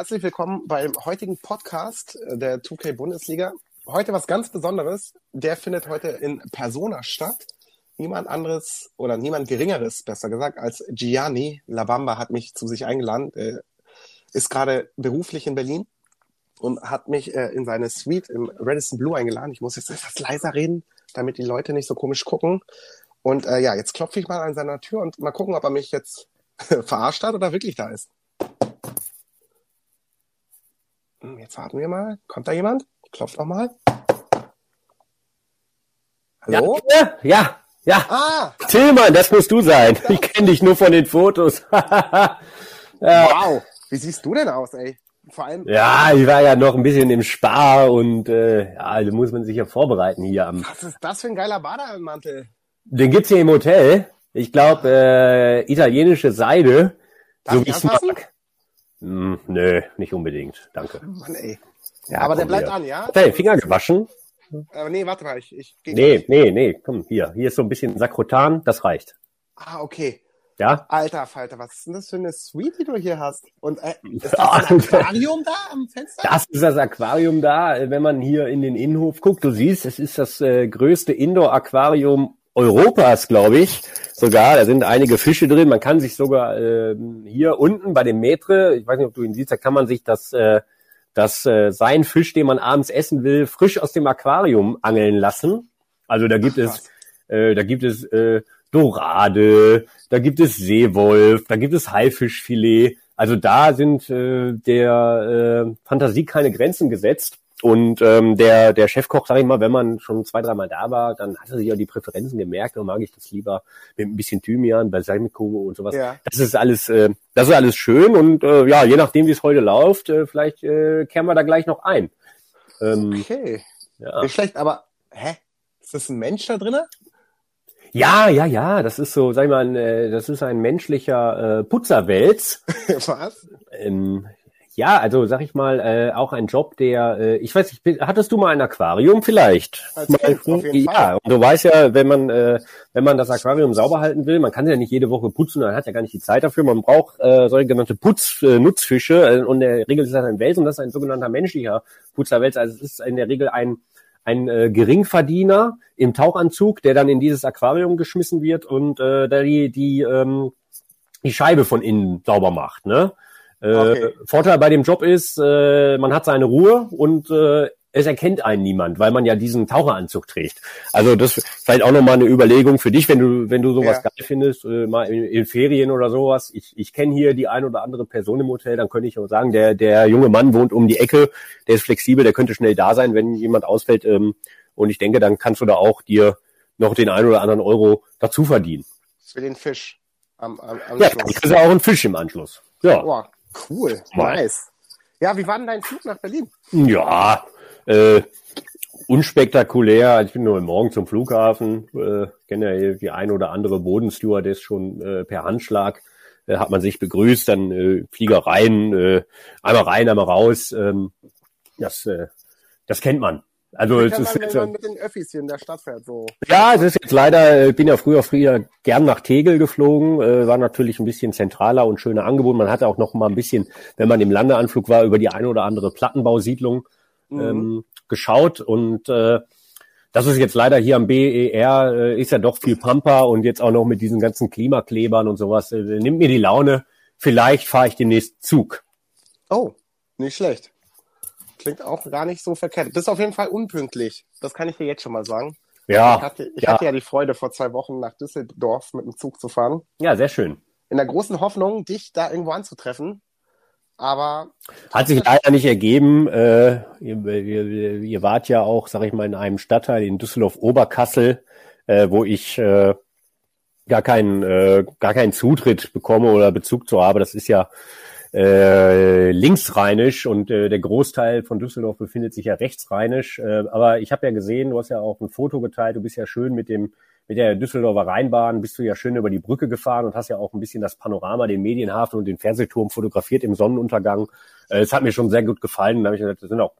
herzlich willkommen beim heutigen Podcast der 2K Bundesliga. Heute was ganz Besonderes. Der findet heute in Persona statt. Niemand anderes oder niemand Geringeres, besser gesagt, als Gianni Labamba hat mich zu sich eingeladen. Er ist gerade beruflich in Berlin und hat mich äh, in seine Suite im Radisson Blue eingeladen. Ich muss jetzt etwas leiser reden, damit die Leute nicht so komisch gucken. Und äh, ja, jetzt klopfe ich mal an seiner Tür und mal gucken, ob er mich jetzt verarscht hat oder wirklich da ist. Hm, jetzt warten wir mal. Kommt da jemand? Klopft noch mal. Hallo? Ja, ja, ja. Ah. Tillmann, das musst du sein. Ich kenne dich nur von den Fotos. Wow. Wie siehst du denn aus, ey? Vor allem. Ja, ich war ja noch ein bisschen im Spar und äh, ja, da muss man sich ja vorbereiten hier am. Was ist das für ein geiler Bademantel? Den gibt's hier im Hotel. Ich glaube, äh, italienische Seide. Darf so wie ich mag. Hm, nö, nicht unbedingt. Danke. Mann, ey. Ja, aber der bleibt hier. an, ja? Er Finger gewaschen? Aber nee, warte mal, ich, ich Nee, gleich. nee, nee, komm, hier. Hier ist so ein bisschen Sakrotan, das reicht. Ah, okay. Ja? Alter Falter, was ist denn das für eine Suite, die du hier hast? Und äh, ist das ein Aquarium da am Fenster? Das ist das Aquarium da, wenn man hier in den Innenhof guckt. Du siehst, es ist das äh, größte Indoor-Aquarium Europas, glaube ich. Sogar, da sind einige Fische drin. Man kann sich sogar äh, hier unten bei dem Metre, ich weiß nicht, ob du ihn siehst, da kann man sich das, äh, das äh, sein Fisch, den man abends essen will, frisch aus dem Aquarium angeln lassen. Also da gibt Ach, es, äh, da gibt es äh, Dorade, da gibt es Seewolf, da gibt es Haifischfilet. Also da sind äh, der äh, Fantasie keine Grenzen gesetzt. Und ähm, der, der Chefkoch, sag ich mal, wenn man schon zwei, dreimal da war, dann hat er sich auch die Präferenzen gemerkt. Dann mag ich das lieber mit ein bisschen Thymian, Balsamico und sowas. Ja. Das ist alles, äh, das ist alles schön. Und äh, ja, je nachdem, wie es heute läuft, äh, vielleicht äh, kehren wir da gleich noch ein. Ähm, okay. Ja. Nicht schlecht, aber hä? Ist das ein Mensch da drinnen? Ja, ja, ja, das ist so, sag ich mal, ein, äh, das ist ein menschlicher äh, Putzerwälz. Was? Ähm, ja, also sag ich mal, äh, auch ein Job, der, äh, ich weiß nicht, hattest du mal ein Aquarium vielleicht? Als kind, auf jeden ja, Fall. und du weißt ja, wenn man, äh, wenn man das Aquarium sauber halten will, man kann ja nicht jede Woche putzen, man hat ja gar nicht die Zeit dafür, man braucht äh, sogenannte Putznutzfische äh, und in der Regel ist das ein Wels und das ist ein sogenannter menschlicher Putzerwels, also es ist in der Regel ein ein äh, Geringverdiener im Tauchanzug, der dann in dieses Aquarium geschmissen wird und äh, da die die ähm, die Scheibe von innen sauber macht, ne? Äh, okay. Vorteil bei dem Job ist, äh, man hat seine Ruhe und äh, es erkennt einen niemand, weil man ja diesen Taucheranzug trägt. Also das ist vielleicht auch nochmal eine Überlegung für dich, wenn du, wenn du sowas ja. geil findest, äh, mal in, in, Ferien oder sowas. Ich, ich kenne hier die ein oder andere Person im Hotel, dann könnte ich auch sagen, der, der junge Mann wohnt um die Ecke, der ist flexibel, der könnte schnell da sein, wenn jemand ausfällt. Ähm, und ich denke, dann kannst du da auch dir noch den ein oder anderen Euro dazu verdienen. Für den Fisch am, am, am ja, Schluss. Ja, kriegst du auch einen Fisch im Anschluss. Ja. Boah, Cool, nice. Ja, wie war denn dein Flug nach Berlin? Ja, äh, unspektakulär. Ich bin nur morgen zum Flughafen, äh, kenne ja die ein oder andere Bodenstewardess schon äh, per Handschlag. Äh, hat man sich begrüßt, dann äh, Flieger rein, äh, einmal rein, einmal raus. Ähm, das, äh, das kennt man. Also es ist jetzt, wenn man mit den Öffis hier in der Stadt fährt, so. Ja, es ist jetzt leider, ich bin ja früher früher gern nach Tegel geflogen, äh, war natürlich ein bisschen zentraler und schöner Angebot. Man hatte auch noch mal ein bisschen, wenn man im Landeanflug war, über die eine oder andere Plattenbausiedlung mhm. ähm, geschaut und äh, das ist jetzt leider hier am BER, äh, ist ja doch viel Pampa und jetzt auch noch mit diesen ganzen Klimaklebern und sowas, äh, nimmt mir die Laune. Vielleicht fahre ich den nächsten Zug. Oh, nicht schlecht. Klingt auch gar nicht so verkehrt. Bist auf jeden Fall unpünktlich. Das kann ich dir jetzt schon mal sagen. Ja. Ich hatte, ich ja. hatte ja die Freude, vor zwei Wochen nach Düsseldorf mit dem Zug zu fahren. Ja, sehr schön. In der großen Hoffnung, dich da irgendwo anzutreffen. Aber. Hat sich leider nicht ergeben. Äh, ihr, ihr, ihr, wart ja auch, sag ich mal, in einem Stadtteil in Düsseldorf-Oberkassel, äh, wo ich äh, gar keinen, äh, gar keinen Zutritt bekomme oder Bezug zu habe. Das ist ja äh, linksrheinisch und äh, der Großteil von Düsseldorf befindet sich ja rechtsrheinisch. Äh, aber ich habe ja gesehen, du hast ja auch ein Foto geteilt, du bist ja schön mit dem mit der Düsseldorfer Rheinbahn bist du ja schön über die Brücke gefahren und hast ja auch ein bisschen das Panorama, den Medienhafen und den Fernsehturm fotografiert im Sonnenuntergang. Äh, es hat mir schon sehr gut gefallen. Da habe ich gesagt, das auch,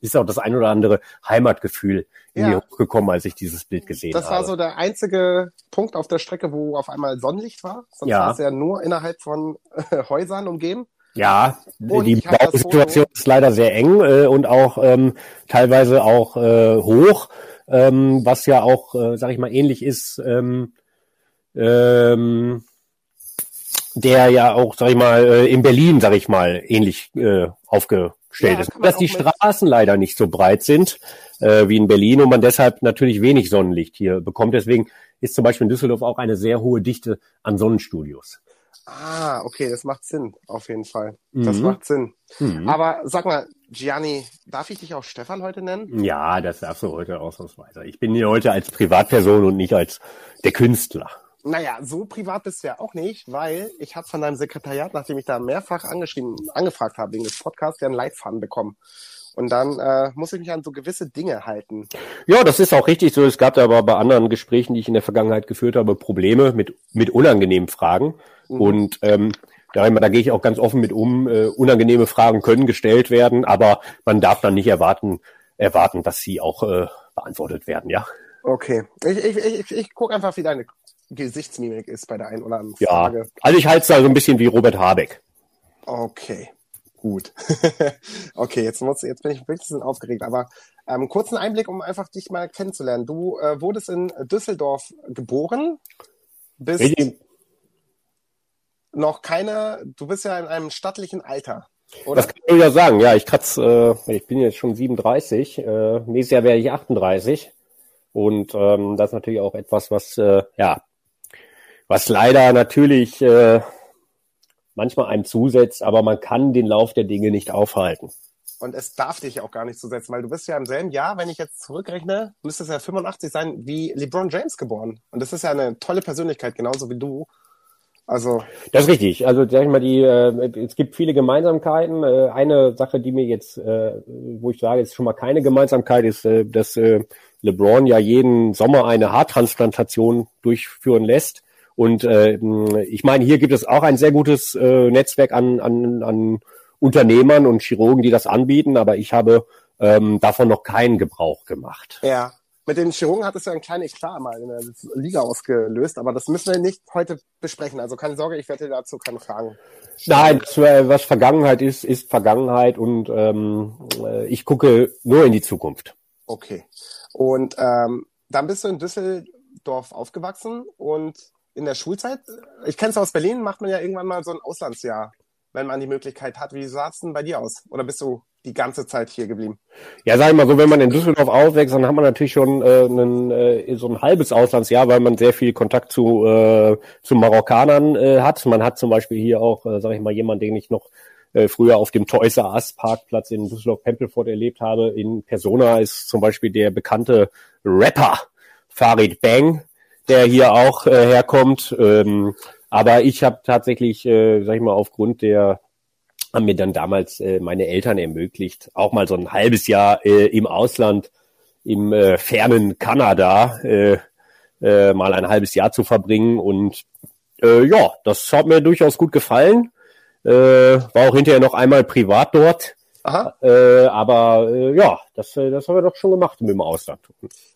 ist auch das ein oder andere Heimatgefühl in ja. mir hochgekommen, als ich dieses Bild gesehen das habe. Das war so der einzige Punkt auf der Strecke, wo auf einmal Sonnenlicht war. Sonst ja. war es ja nur innerhalb von äh, Häusern umgeben. Ja, Und die hab das Bausituation ist leider sehr eng äh, und auch ähm, teilweise auch äh, hoch, ähm, was ja auch, äh, sag ich mal, ähnlich ist, ähm, ähm, der ja auch, sag ich mal, äh, in Berlin, sag ich mal, ähnlich äh, aufgestellt Ja, ist. Dass die Straßen leider nicht so breit sind äh, wie in Berlin und man deshalb natürlich wenig Sonnenlicht hier bekommt. Deswegen ist zum Beispiel in Düsseldorf auch eine sehr hohe Dichte an Sonnenstudios. Ah, okay, das macht Sinn, auf jeden Fall. Das Mhm. macht Sinn. Mhm. Aber sag mal, Gianni, darf ich dich auch Stefan heute nennen? Ja, das darfst du heute ausnahmsweise. Ich bin hier heute als Privatperson und nicht als der Künstler. Naja, so privat bist du ja auch nicht, weil ich habe von deinem Sekretariat, nachdem ich da mehrfach angeschrieben, angefragt habe wegen des Podcasts, ja einen Leitfaden bekommen. Und dann äh, muss ich mich an so gewisse Dinge halten. Ja, das ist auch richtig so. Es gab da aber bei anderen Gesprächen, die ich in der Vergangenheit geführt habe, Probleme mit, mit unangenehmen Fragen. Mhm. Und ähm, da, da gehe ich auch ganz offen mit um. Äh, unangenehme Fragen können gestellt werden, aber man darf dann nicht erwarten, erwarten, dass sie auch äh, beantwortet werden, ja. Okay. Ich, ich, ich, ich, gucke einfach, wie deine Gesichtsmimik ist bei der einen oder anderen Ja. Frage. Also ich halte es da so ein bisschen wie Robert Habeck. Okay, gut. okay, jetzt muss, jetzt bin ich ein bisschen aufgeregt, aber ähm, kurzen Einblick, um einfach dich mal kennenzulernen. Du äh, wurdest in Düsseldorf geboren, bist Richtig. Noch keine, du bist ja in einem stattlichen Alter, oder? Das kann ich ja sagen. Ja, ich kratz, äh, ich bin jetzt schon 37. Äh, nächstes Jahr werde ich 38. Und ähm, das ist natürlich auch etwas, was äh, ja, was leider natürlich äh, manchmal einem zusetzt, aber man kann den Lauf der Dinge nicht aufhalten. Und es darf dich auch gar nicht zusetzen, weil du bist ja im selben Jahr, wenn ich jetzt zurückrechne, müsste es ja 85 sein, wie LeBron James geboren. Und das ist ja eine tolle Persönlichkeit, genauso wie du. Also, Das ist richtig. Also sag ich mal, die äh, es gibt viele Gemeinsamkeiten. Äh, eine Sache, die mir jetzt, äh, wo ich sage, ist schon mal keine Gemeinsamkeit, ist, äh, dass äh, LeBron ja jeden Sommer eine Haartransplantation durchführen lässt. Und äh, ich meine, hier gibt es auch ein sehr gutes äh, Netzwerk an, an, an Unternehmern und Chirurgen, die das anbieten, aber ich habe ähm, davon noch keinen Gebrauch gemacht. ja. Mit den Chirurgen hat es ja ein kleines Klar mal in der Liga ausgelöst, aber das müssen wir nicht heute besprechen. Also keine Sorge, ich werde dir dazu keine Fragen. Nein, das, äh, was Vergangenheit ist, ist Vergangenheit und ähm, äh, ich gucke nur in die Zukunft. Okay. Und ähm, dann bist du in Düsseldorf aufgewachsen und in der Schulzeit, ich kenne es aus Berlin, macht man ja irgendwann mal so ein Auslandsjahr, wenn man die Möglichkeit hat. Wie sah es denn bei dir aus? Oder bist du die ganze Zeit hier geblieben? Ja, sag ich mal so, wenn man in Düsseldorf aufwächst, dann hat man natürlich schon äh, einen, äh, so ein halbes Auslandsjahr, weil man sehr viel Kontakt zu, äh, zu Marokkanern äh, hat. Man hat zum Beispiel hier auch, äh, sag ich mal, jemanden, den ich noch äh, früher auf dem Toys R Us Parkplatz in Düsseldorf-Pempelfort erlebt habe. In Persona ist zum Beispiel der bekannte Rapper Farid Bang, der hier auch äh, herkommt. Ähm, aber ich habe tatsächlich, äh, sag ich mal, aufgrund der haben mir dann damals äh, meine Eltern ermöglicht, auch mal so ein halbes Jahr äh, im Ausland, im äh, fernen Kanada, äh, äh, mal ein halbes Jahr zu verbringen. Und äh, ja, das hat mir durchaus gut gefallen. Äh, war auch hinterher noch einmal privat dort. Aha. Äh, aber äh, ja, das, äh, das haben wir doch schon gemacht mit dem Ausland.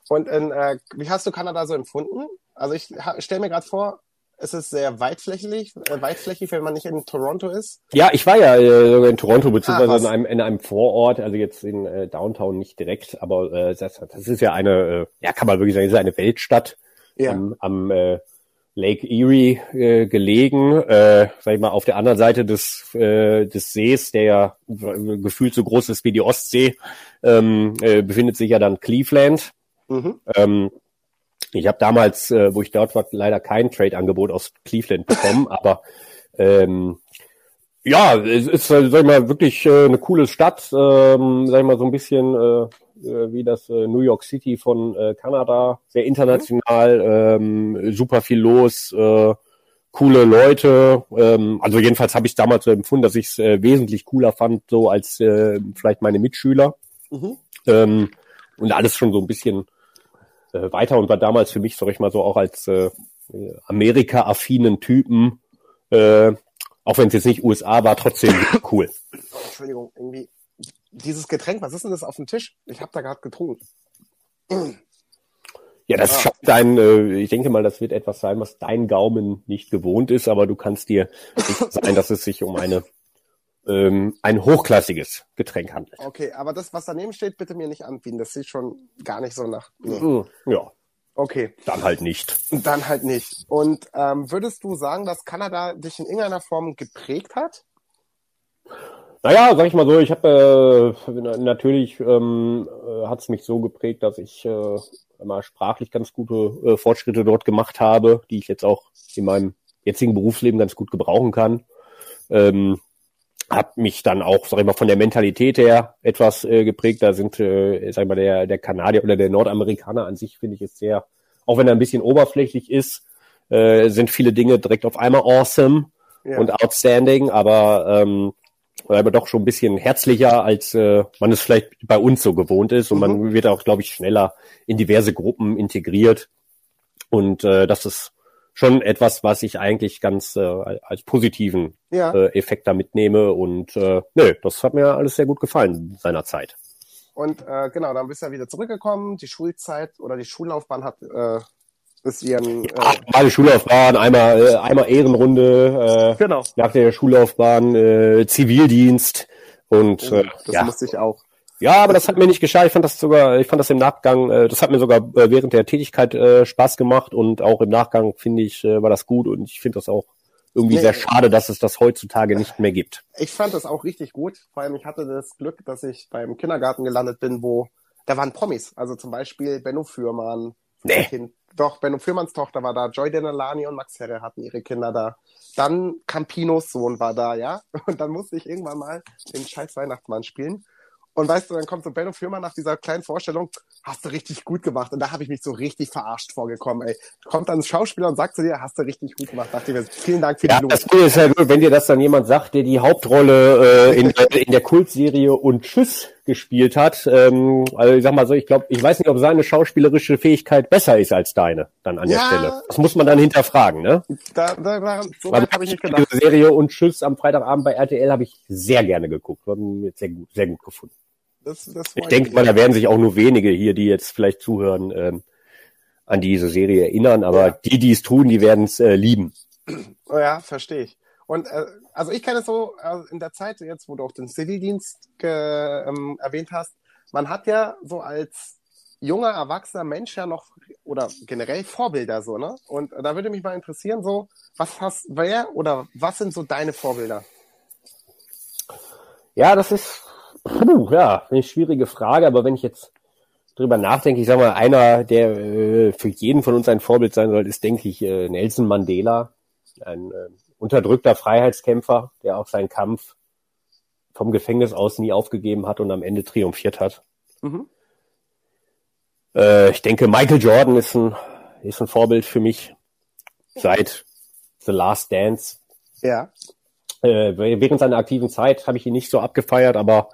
Und in, äh, wie hast du Kanada so empfunden? Also ich stelle mir gerade vor, es ist sehr weitflächig, äh, weitflächig, wenn man nicht in Toronto ist. Ja, ich war ja äh, in Toronto, beziehungsweise Ah, in, einem, in einem Vorort, also jetzt in äh, Downtown nicht direkt, aber äh, das, das ist ja eine, äh, ja kann man wirklich sagen, ist eine Weltstadt Ja. am, am äh, Lake Erie äh, gelegen, äh, sag ich mal, auf der anderen Seite des, äh, des Sees, der ja gefühlt so groß ist wie die Ostsee, ähm, äh, befindet sich ja dann Cleveland. Mhm. Ähm, ich habe damals, äh, wo ich dort war, leider kein Trade-Angebot aus Cleveland bekommen, aber ähm, ja, es ist, äh, sag ich mal, wirklich äh, eine coole Stadt, ähm, sag ich mal, so ein bisschen äh, äh, wie das äh, New York City von äh, Kanada, sehr international, ähm, super viel los, äh, coole Leute. Ähm, also jedenfalls habe ich damals so empfunden, dass ich es äh, wesentlich cooler fand, so als äh, vielleicht meine Mitschüler. Mhm. Ähm, und alles schon so ein bisschen äh, weiter und war damals für mich, sag ich mal so, auch als äh, Amerika-affinen Typen, äh, auch wenn es jetzt nicht USA war, trotzdem cool. Entschuldigung, irgendwie dieses Getränk, was ist denn das auf dem Tisch? Ich habe da gerade getrunken. Ja, das Ah. schafft dein, äh, ich denke mal, das wird etwas sein, was dein Gaumen nicht gewohnt ist, aber du kannst dir sicher sein, dass es sich um eine ähm, ein hochklassiges Getränk handelt. Okay, aber das, was daneben steht, bitte mir nicht anbieten. Das sieht schon gar nicht so nach. Nee. Hm, Ja, Okay, dann halt nicht. dann halt nicht. Und ähm, würdest du sagen, dass Kanada dich in irgendeiner Form geprägt hat? Naja, sag ich mal so, ich habe äh, na- natürlich ähm, äh, hat es mich so geprägt, dass ich äh, immer sprachlich ganz gute äh, Fortschritte dort gemacht habe, die ich jetzt auch in meinem jetzigen Berufsleben ganz gut gebrauchen kann. Ähm, hab mich dann auch, sag ich mal, von der Mentalität her etwas äh, geprägt. Da sind, äh, sag ich mal, der, der Kanadier oder der Nordamerikaner an sich, finde ich, ist sehr, auch wenn er ein bisschen oberflächlich ist, äh, sind viele Dinge direkt auf einmal awesome Ja. und outstanding, aber ähm, aber doch schon ein bisschen herzlicher, als äh, man es vielleicht bei uns so gewohnt ist. Und man wird auch, glaube ich, schneller in diverse Gruppen integriert. Und äh, das ist schon etwas, was ich eigentlich ganz äh, als positiven ja. äh, Effekt da mitnehme. Und äh, nö, das hat mir alles sehr gut gefallen seinerzeit. Und äh, genau, dann bist du ja wieder zurückgekommen. Die Schulzeit oder die Schullaufbahn hat äh, ist ihren. Äh, Meine Schullaufbahn, einmal, äh, einmal Ehrenrunde, äh, genau. nach der Schullaufbahn äh, Zivildienst und äh, Das ja. musste ich auch. Ja, aber das hat mir nicht geschadet. Ich fand das sogar, ich fand das im Nachgang, äh, das hat mir sogar äh, während der Tätigkeit äh, Spaß gemacht und auch im Nachgang finde ich, äh, war das gut und ich finde das auch irgendwie Nee. sehr schade, dass es das heutzutage nicht mehr gibt. Ich fand das auch richtig gut. Vor allem, ich hatte das Glück, dass ich beim Kindergarten gelandet bin, wo da waren Promis. Also zum Beispiel Benno Fürmann. Nee. Kind. Doch, Benno Fürmanns Tochter war da. Joy Denalani und Max Herre hatten ihre Kinder da. Dann Campinos Sohn war da, ja. Und dann musste ich irgendwann mal den scheiß Weihnachtsmann spielen. Und weißt du, dann kommt so Benno Fürmann nach dieser kleinen Vorstellung, hast du richtig gut gemacht. Und da habe ich mich so richtig verarscht vorgekommen, ey. Kommt dann ein Schauspieler und sagt zu dir, hast du richtig gut gemacht. Dachte ich mir, vielen Dank für die Ja, Blumen. das Coole ist ja gut, wenn dir das dann jemand sagt, der die Hauptrolle äh, in, in der Kultserie und Tschüss gespielt hat. Ähm, also ich sag mal so, ich glaube, ich weiß nicht, ob seine schauspielerische Fähigkeit besser ist als deine dann an der Ja. Stelle. Das muss man dann hinterfragen, ne? Da, da, da, so Also habe ich nicht gedacht. diese Serie und Tschüss am Freitagabend bei RTL habe ich sehr gerne geguckt. Hat mir sehr gut, sehr gut gefunden. Das, das Ich denke mal, da werden sich auch nur wenige hier, die jetzt vielleicht zuhören, ähm, an diese Serie erinnern. Aber Ja. die, die es tun, die werden es äh, lieben. Oh ja, verstehe ich. Und äh, also ich kenne es so äh, in der Zeit jetzt, wo du auch den Zivildienst ähm, erwähnt hast, man hat ja so als junger erwachsener Mensch ja noch oder generell Vorbilder so, ne? Und da würde mich mal interessieren, so was hast wer oder was sind so deine Vorbilder? Ja, das ist puh, ja eine schwierige Frage. Aber wenn ich jetzt drüber nachdenke, ich sag mal, einer, der äh, für jeden von uns ein Vorbild sein soll, ist, denke ich, äh, Nelson Mandela, ein äh, unterdrückter Freiheitskämpfer, der auch seinen Kampf vom Gefängnis aus nie aufgegeben hat und am Ende triumphiert hat. Mhm. Äh, ich denke, Michael Jordan ist ein, ist ein Vorbild für mich seit The Last Dance. Ja. Äh, während seiner aktiven Zeit habe ich ihn nicht so abgefeiert, aber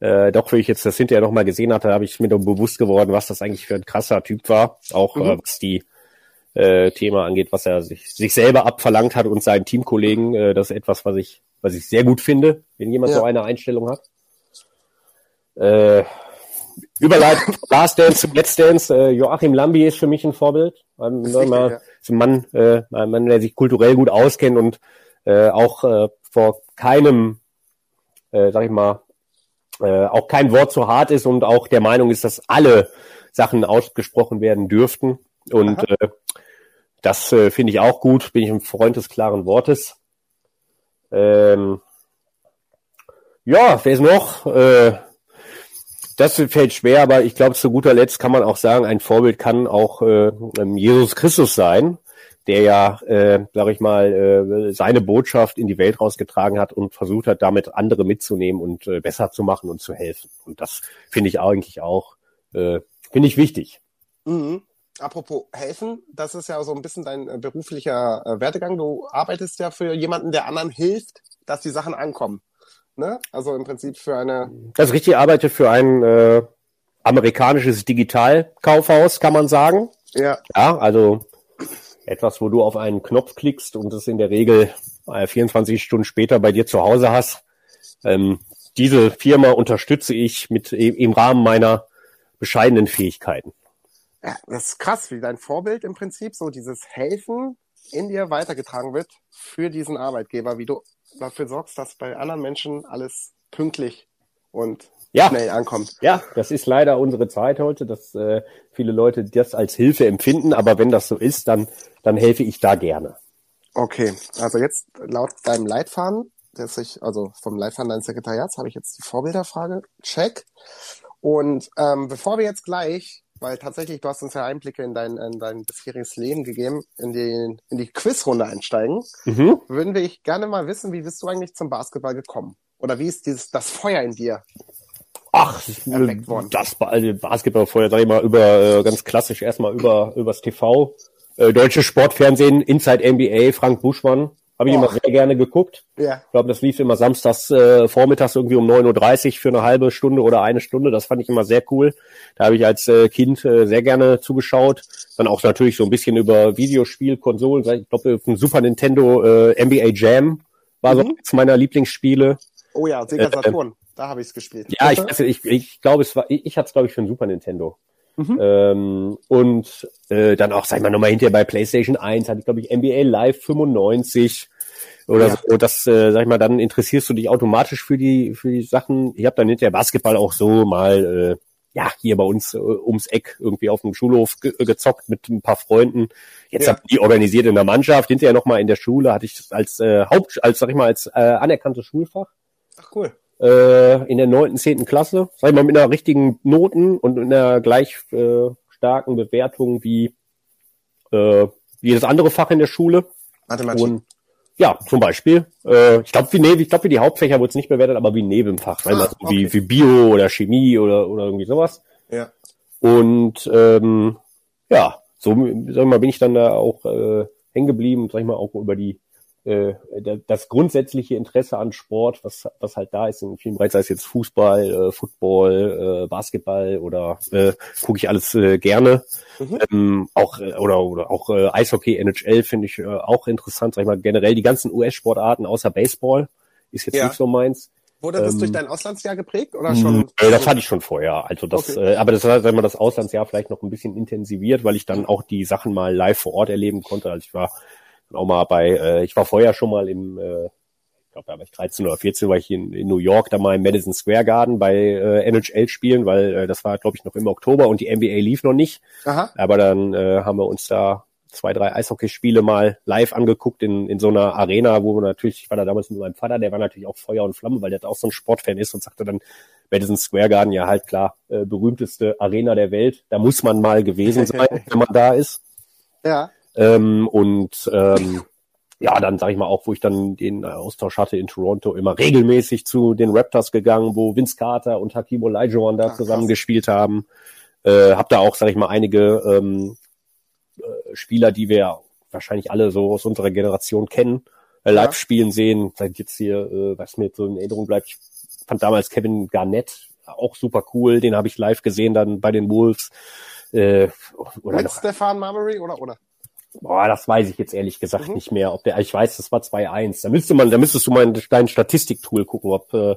äh, doch, wie ich jetzt das hinterher nochmal gesehen hatte, habe ich mir dann bewusst geworden, was das eigentlich für ein krasser Typ war. Auch Mhm. äh, was die äh, Thema angeht, was er sich, sich selber abverlangt hat und seinen Teamkollegen. Äh, das ist etwas, was ich, was ich sehr gut finde, wenn jemand Ja. so eine Einstellung hat. Äh, Überleitung von Last Dance zum Let's Dance. Äh, Joachim Lambi ist für mich ein Vorbild. Ist ne, mal, ja. ist ein Mann, äh, ein Mann, der sich kulturell gut auskennt und äh, auch äh, vor keinem, äh, sag ich mal, äh, auch kein Wort zu hart ist und auch der Meinung ist, dass alle Sachen ausgesprochen werden dürften. Und Aha. äh, das äh, finde ich auch gut. Bin ich ein Freund des klaren Wortes. Ähm, ja, wer ist noch? Äh, das fällt schwer, aber ich glaube, zu guter Letzt kann man auch sagen, ein Vorbild kann auch äh, Jesus Christus sein, der ja, äh, sage ich mal, äh, seine Botschaft in die Welt rausgetragen hat und versucht hat, damit andere mitzunehmen und äh, besser zu machen und zu helfen. Und das finde ich eigentlich auch, äh, finde ich wichtig. Mhm. Apropos helfen, das ist ja so ein bisschen dein äh, beruflicher äh, Werdegang. Du arbeitest ja für jemanden, der anderen hilft, dass die Sachen ankommen. Ne? Also im Prinzip für eine. Das ist richtig, ich arbeite für ein äh, amerikanisches Digitalkaufhaus, kann man sagen. Ja, Ja, also etwas, wo du auf einen Knopf klickst und es in der Regel äh, 24 Stunden später bei dir zu Hause hast. Ähm, diese Firma unterstütze ich mit im Rahmen meiner bescheidenen Fähigkeiten. Ja, das ist krass, wie dein Vorbild im Prinzip so dieses Helfen in dir weitergetragen wird für diesen Arbeitgeber, wie du dafür sorgst, dass bei anderen Menschen alles pünktlich und Ja. schnell ankommt. Ja, das ist leider unsere Zeit heute, dass äh, viele Leute das als Hilfe empfinden, aber wenn das so ist, dann, dann helfe ich da gerne. Okay, also jetzt laut deinem Leitfaden, das ich, also vom Leitfaden deines Sekretariats, habe ich jetzt die Vorbilderfrage. Check. Und ähm, bevor wir jetzt gleich, weil tatsächlich du hast uns ja Einblicke in dein, in dein bisheriges Leben gegeben, in die, in die Quizrunde einsteigen, Mhm. würden wir gerne mal wissen, wie bist du eigentlich zum Basketball gekommen? Oder wie ist dieses, das Feuer in dir? Ach, Erweckt worden. das also Basketball vorher, sag ich mal, über äh, ganz klassisch erstmal über übers TV, äh, deutsche Sportfernsehen, Inside NBA, Frank Buschmann, habe ich Oh. immer sehr gerne geguckt. Ja. Ich glaube, das lief immer samstags äh, vormittags irgendwie um 9.30 Uhr für eine halbe Stunde oder eine Stunde. Das fand ich immer sehr cool. Da habe ich als äh, Kind äh, sehr gerne zugeschaut. Dann auch natürlich so ein bisschen über Videospiel, Konsolen. Ich glaube, auf dem Super Nintendo äh, NBA Jam war so Mhm. eines meiner Lieblingsspiele. Oh ja, Sega Äh, Saturn. Da habe ich es gespielt. Ja, ich, nicht, ich, ich glaube, es war, ich, ich hatte es, glaube ich, für ein Super Nintendo. Mhm. Ähm, und äh, dann auch, sag ich mal, nochmal hinterher bei PlayStation 1 hatte ich, glaube ich, NBA Live 95 oder Ja. so. Das, äh, sag ich mal, dann interessierst du dich automatisch für die, für die Sachen. Ich habe dann hinterher Basketball auch so mal, äh, ja, hier bei uns äh, ums Eck irgendwie auf dem Schulhof ge gezockt mit ein paar Freunden. Jetzt Ja. hab ich die organisiert in der Mannschaft. Hinterher nochmal in der Schule hatte ich das als äh, Haupt, als, sag ich mal, als äh, anerkanntes Schulfach Ach cool. äh, in der neunten, zehnten Klasse, sag ich mal, mit einer richtigen Noten und in einer gleich äh, starken Bewertung wie äh, jedes andere Fach in der Schule. Mathematik. Und ja, zum Beispiel, äh, ich glaube, wie nee, ich glaube, wie die Hauptfächer wurde es nicht bewertet, aber wie Nebenfach, weil Ah, wie, okay. wie Bio oder Chemie oder, oder irgendwie sowas. ja. Und ähm, ja, so sag ich mal, bin ich dann da auch äh, hängen geblieben, sag ich mal, auch über die äh, da- das grundsätzliche Interesse an Sport, was was halt da ist in vielen Bereichen, sei es jetzt Fußball, äh, Football, äh, Basketball oder äh, gucke ich alles äh, gerne. Mhm. Ähm, auch äh, oder oder auch äh, Eishockey, NHL finde ich äh, auch interessant, sag ich mal, generell die ganzen US-Sportarten außer Baseball ist jetzt Ja. nicht so meins. Wurde das Ähm, durch dein Auslandsjahr geprägt oder schon? Äh, das hatte ich schon vorher. Also das, Okay. äh, aber das hat sag ich mal, das Auslandsjahr vielleicht noch ein bisschen intensiviert, weil ich dann auch die Sachen mal live vor Ort erleben konnte. Also ich war auch mal bei, äh, ich war vorher schon mal im, äh, ich glaube, da war ich 13 oder 14, war ich in, in New York, da mal im Madison Square Garden bei äh, NHL spielen, weil äh, das war, glaube ich, noch im Oktober und die NBA lief noch nicht. Aha. Aber dann äh, haben wir uns da zwei, drei Eishockeyspiele mal live angeguckt in, in so einer Arena, wo wir natürlich, ich war da damals mit meinem Vater, der war natürlich auch Feuer und Flamme, weil der auch so ein Sportfan ist und sagte dann, Madison Square Garden, ja halt klar, äh, berühmteste Arena der Welt, da muss man mal gewesen sein, wenn man da ist. Ja. Ähm, und ähm, ja, dann sage ich mal auch, wo ich dann den Austausch hatte in Toronto, immer regelmäßig zu den Raptors gegangen, wo Vince Carter und Hakim Olajuwon da Ah, zusammen krass. gespielt haben. Äh, hab da auch, sage ich mal, einige ähm, äh, Spieler, die wir wahrscheinlich alle so aus unserer Generation kennen, äh, live Ja. spielen sehen. Seit jetzt hier, äh, was mir so in Erinnerung bleibt, ich fand damals Kevin Garnett auch super cool. Den habe ich live gesehen dann bei den Wolves. Äh, oder Mit noch Stefan Marbury oder oder? Boah, das weiß ich jetzt ehrlich gesagt Mhm. nicht mehr. Ob der, ich weiß, das war 2-1. Da müsste man, da müsstest du mal in dein Statistiktool gucken, ob äh,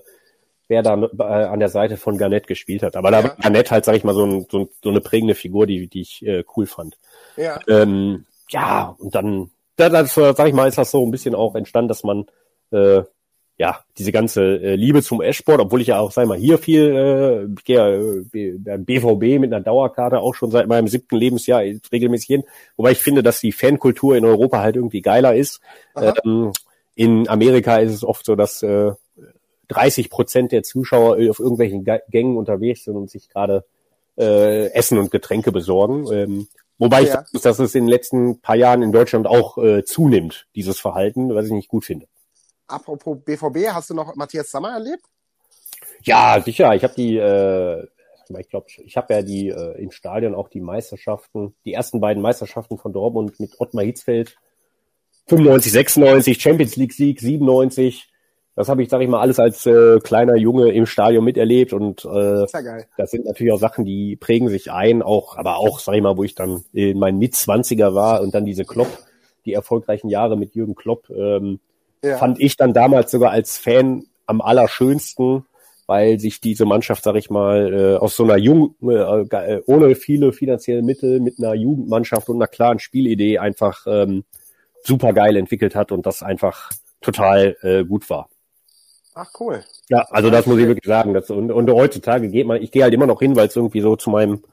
wer da äh, an der Seite von Garnett gespielt hat. Aber da Ja. war Garnett halt, sag ich mal, so, ein, so, ein, so eine prägende Figur, die, die ich äh, cool fand. Ja. Ähm, ja, und dann, da, das, sag ich mal, ist das so ein bisschen auch entstanden, dass man äh, ja diese ganze äh, Liebe zum Eschsport, obwohl ich ja auch, sag ich mal, hier viel, äh, ich gehe ja äh, B- beim BVB mit einer Dauerkarte auch schon seit meinem siebten Lebensjahr regelmäßig hin, wobei ich finde, dass die Fankultur in Europa halt irgendwie geiler ist. Ähm, in Amerika ist es oft so, dass äh, 30 Prozent der Zuschauer auf irgendwelchen Gängen unterwegs sind und sich gerade äh, Essen und Getränke besorgen. Ähm, wobei ich Ja. sagen muss, dass es in den letzten paar Jahren in Deutschland auch äh, zunimmt, dieses Verhalten, was ich nicht gut finde. Apropos BVB, hast du noch Matthias Sammer erlebt? Ja, sicher. Ich habe die, äh, ich glaube, ich habe ja die äh, im Stadion auch die Meisterschaften, die ersten beiden Meisterschaften von Dortmund mit Ottmar Hitzfeld 95, 96, Champions League Sieg 97. Das habe ich, sage ich mal, alles als äh, kleiner Junge im Stadion miterlebt und äh, ja das sind natürlich auch Sachen, die prägen sich ein, auch, aber auch, sag ich mal, wo ich dann in meinen Mitzwanziger war und dann diese Klopp, die erfolgreichen Jahre mit Jürgen Klopp, ähm, Ja. fand ich dann damals sogar als Fan am allerschönsten, weil sich diese Mannschaft, sag ich mal, äh, aus so einer Jugend, äh, äh, ohne viele finanzielle Mittel, mit einer Jugendmannschaft und einer klaren Spielidee einfach ähm, super geil entwickelt hat und das einfach total äh, gut war. Ach cool. Ja, also das muss ich wirklich sagen. Das, und, und heutzutage geht man, ich gehe halt immer noch hin, weil es irgendwie so zu meinem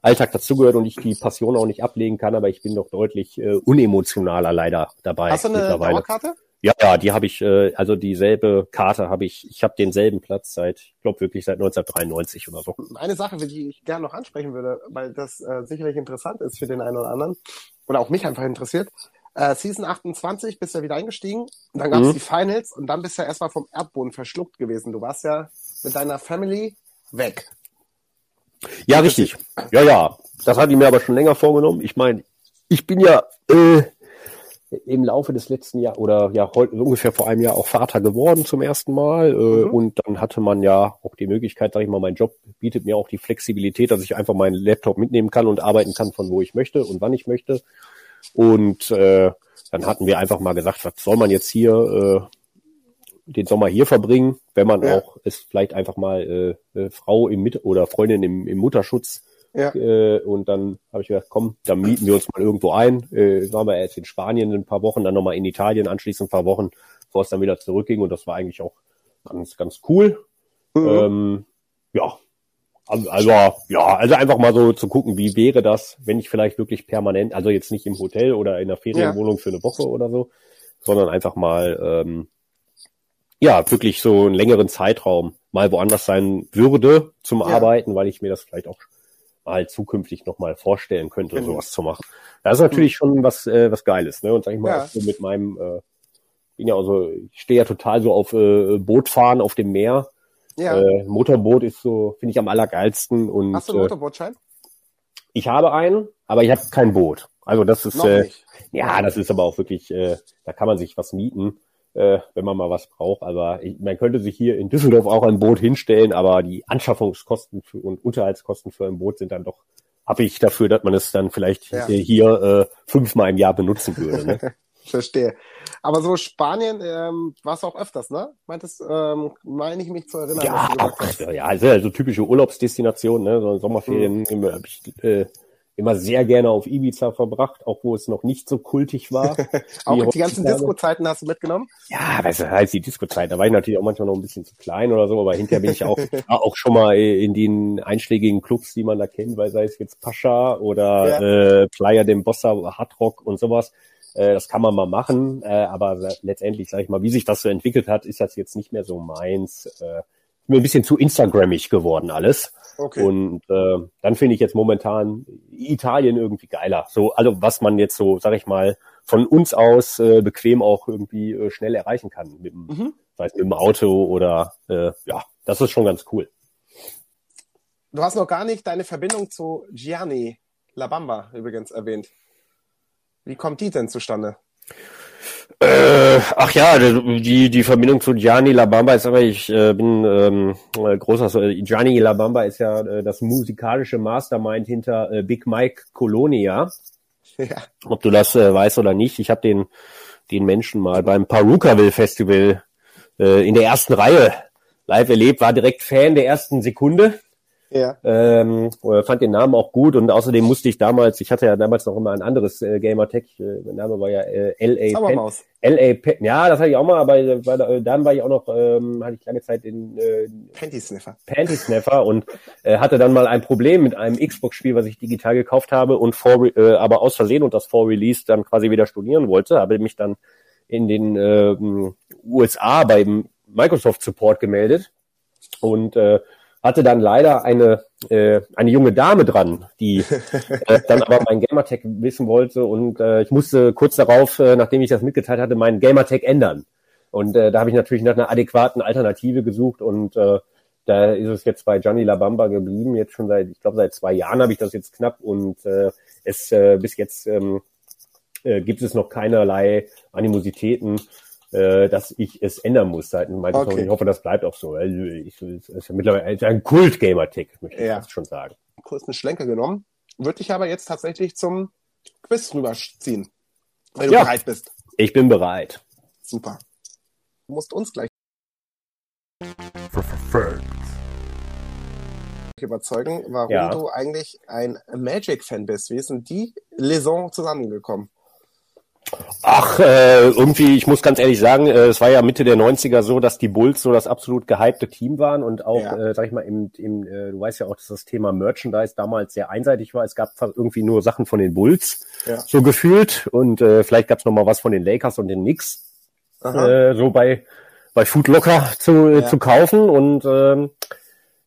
Alltag dazugehört und ich die Passion auch nicht ablegen kann, aber ich bin doch deutlich äh, unemotionaler leider dabei. Hast du eine Dauerkarte? Ja, ja, die habe ich, äh, also dieselbe Karte habe ich, ich habe denselben Platz seit, ich glaube wirklich seit 1993 oder so. Eine Sache, die ich gerne noch ansprechen würde, weil das äh, sicherlich interessant ist für den einen oder anderen oder auch mich einfach interessiert. Äh, Season 28 bist du ja wieder eingestiegen, dann gab es mhm. die Finals und dann bist du ja erstmal vom Erdboden verschluckt gewesen. Du warst ja mit deiner Family weg. Ja, richtig. Ja, ja. Das hatte ich mir aber schon länger vorgenommen. Ich meine, ich bin ja äh, im Laufe des letzten Jahr oder ja heute ungefähr vor einem Jahr auch Vater geworden zum ersten Mal äh, mhm. und dann hatte man ja auch die Möglichkeit, sag ich mal, mein Job bietet mir auch die Flexibilität, dass ich einfach meinen Laptop mitnehmen kann und arbeiten kann von wo ich möchte und wann ich möchte und äh, dann hatten wir einfach mal gesagt, was soll man jetzt hier äh, den Sommer hier verbringen, wenn man ja. auch es vielleicht einfach mal äh, äh, Frau im Mit oder Freundin im, im Mutterschutz ja. Äh, und dann habe ich gedacht, komm, dann mieten wir uns mal irgendwo ein. Äh, waren wir jetzt in Spanien ein paar Wochen, dann nochmal in Italien anschließend ein paar Wochen, bevor es dann wieder zurückging. Und das war eigentlich auch ganz, ganz cool. Mhm. Ähm, ja. Also, also, ja, also einfach mal so zu gucken, wie wäre das, wenn ich vielleicht wirklich permanent, also jetzt nicht im Hotel oder in der Ferienwohnung ja. für eine Woche oder so, sondern einfach mal, ähm, ja, wirklich so einen längeren Zeitraum mal woanders sein würde zum ja. Arbeiten, weil ich mir das vielleicht auch mal zukünftig nochmal vorstellen könnte, genau. sowas zu machen. Das ist natürlich schon was, äh, was Geiles, ne? Und sag ich mal, ja. so mit meinem, äh, bin ja also, ich stehe ja total so auf äh, Bootfahren auf dem Meer. Ja. Äh, Motorboot ist so, finde ich am allergeilsten. Und, Hast du einen äh, Motorbootschein? ich habe einen, aber ich habe kein Boot. Also das ist, äh, ja, das ist aber auch wirklich, äh, da kann man sich was mieten äh, wenn man mal was braucht. Aber ich, man könnte sich hier in Düsseldorf auch ein Boot hinstellen, aber die Anschaffungskosten für, und Unterhaltskosten für ein Boot sind dann doch ich dafür, dass man es dann vielleicht ja. hier äh, fünfmal im Jahr benutzen würde. Ne? Verstehe. Aber so Spanien ähm, war es auch öfters, ne? Meintest, ähm, meine ich mich zu erinnern. Ja, auch, ja, also, also typische Urlaubsdestination, ne? So Sommerferien mhm. ich, äh, immer sehr gerne auf Ibiza verbracht, auch wo es noch nicht so kultig war. auch die ganzen Disco-Zeiten hast du mitgenommen? Ja, weißt du, halt die Disco-Zeit. Da war ich natürlich auch manchmal noch ein bisschen zu klein oder so, aber hinterher bin ich auch, auch schon mal in den einschlägigen Clubs, die man da kennt, weil sei es jetzt Pascha oder ja. äh, Playa dem Bossa, Hard Rock und sowas. Äh, das kann man mal machen, äh, aber letztendlich, sag ich mal, wie sich das so entwickelt hat, ist das jetzt nicht mehr so meins. Äh, mir ein bisschen zu Instagrammig geworden alles. Okay. Und äh, dann finde ich jetzt momentan Italien irgendwie geiler. So, also was man jetzt so, sag ich mal, von uns aus äh, bequem auch irgendwie äh, schnell erreichen kann, mit dem, mhm. sei es mit dem Auto oder äh, ja, das ist schon ganz cool. Du hast noch gar nicht deine Verbindung zu Gianni Labamba übrigens erwähnt. Wie kommt die denn zustande? Äh, ach ja, die, die Verbindung zu Gianni Labamba ist aber, ich äh, bin ähm, äh, großer, äh, Gianni Labamba ist ja äh, das musikalische Mastermind hinter äh, Big Mike Colonia. Ja. Ob du das äh, weißt oder nicht, ich habe den, den Menschen mal beim Parukaville Festival äh, in der ersten Reihe live erlebt, war direkt Fan der ersten Sekunde. Ja. Ähm, fand den Namen auch gut und außerdem musste ich damals, ich hatte ja damals noch immer ein anderes äh, Gamertech, äh, mein Name war ja äh, LA Pen, LA Pen, ja, das hatte ich auch mal, aber äh, war, dann war ich auch noch, ähm, hatte ich lange Zeit den äh, Panty Sniffer. Panty Sniffer und äh, hatte dann mal ein Problem mit einem Xbox-Spiel, was ich digital gekauft habe und vor, äh, aber aus Versehen und das vor Release dann quasi wieder studieren wollte, habe mich dann in den äh, USA beim Microsoft Support gemeldet und äh, hatte dann leider eine, äh, eine junge Dame dran, die äh, dann aber mein Gamertag wissen wollte und äh, ich musste kurz darauf, äh, nachdem ich das mitgeteilt hatte, meinen Gamertag ändern. Und äh, da habe ich natürlich nach einer adäquaten Alternative gesucht und äh, da ist es jetzt bei Johnny Labamba geblieben, jetzt schon seit, ich glaube seit zwei Jahren habe ich das jetzt knapp und äh, es äh, bis jetzt ähm, äh, gibt es noch keinerlei Animositäten äh, dass ich es ändern muss seitens Microsoft. Okay. Ich hoffe, das bleibt auch so. Also ich, es ist ja mittlerweile ein Kult-Gamer-Tick, möchte ich fast schon sagen. Kurz einen Schlenker genommen. Würde ich aber jetzt tatsächlich zum Quiz rüberziehen, wenn du ja, bereit bist. Ich bin bereit. Super. Du musst uns gleich überzeugen, warum ja. du eigentlich ein Magic-Fan bist. Wie ist denn die Liaison zusammengekommen? Ach, äh, irgendwie, ich muss ganz ehrlich sagen, äh, es war ja Mitte der 90er so, dass die Bulls so das absolut gehypte Team waren und auch, ja. äh, sag ich mal, im, im äh, du weißt ja auch, dass das Thema Merchandise damals sehr einseitig war. Es gab irgendwie nur Sachen von den Bulls, ja. so gefühlt. Und äh, vielleicht gab es noch mal was von den Lakers und den Knicks, äh, so bei, bei Food Locker zu, ja. zu kaufen. Und ähm,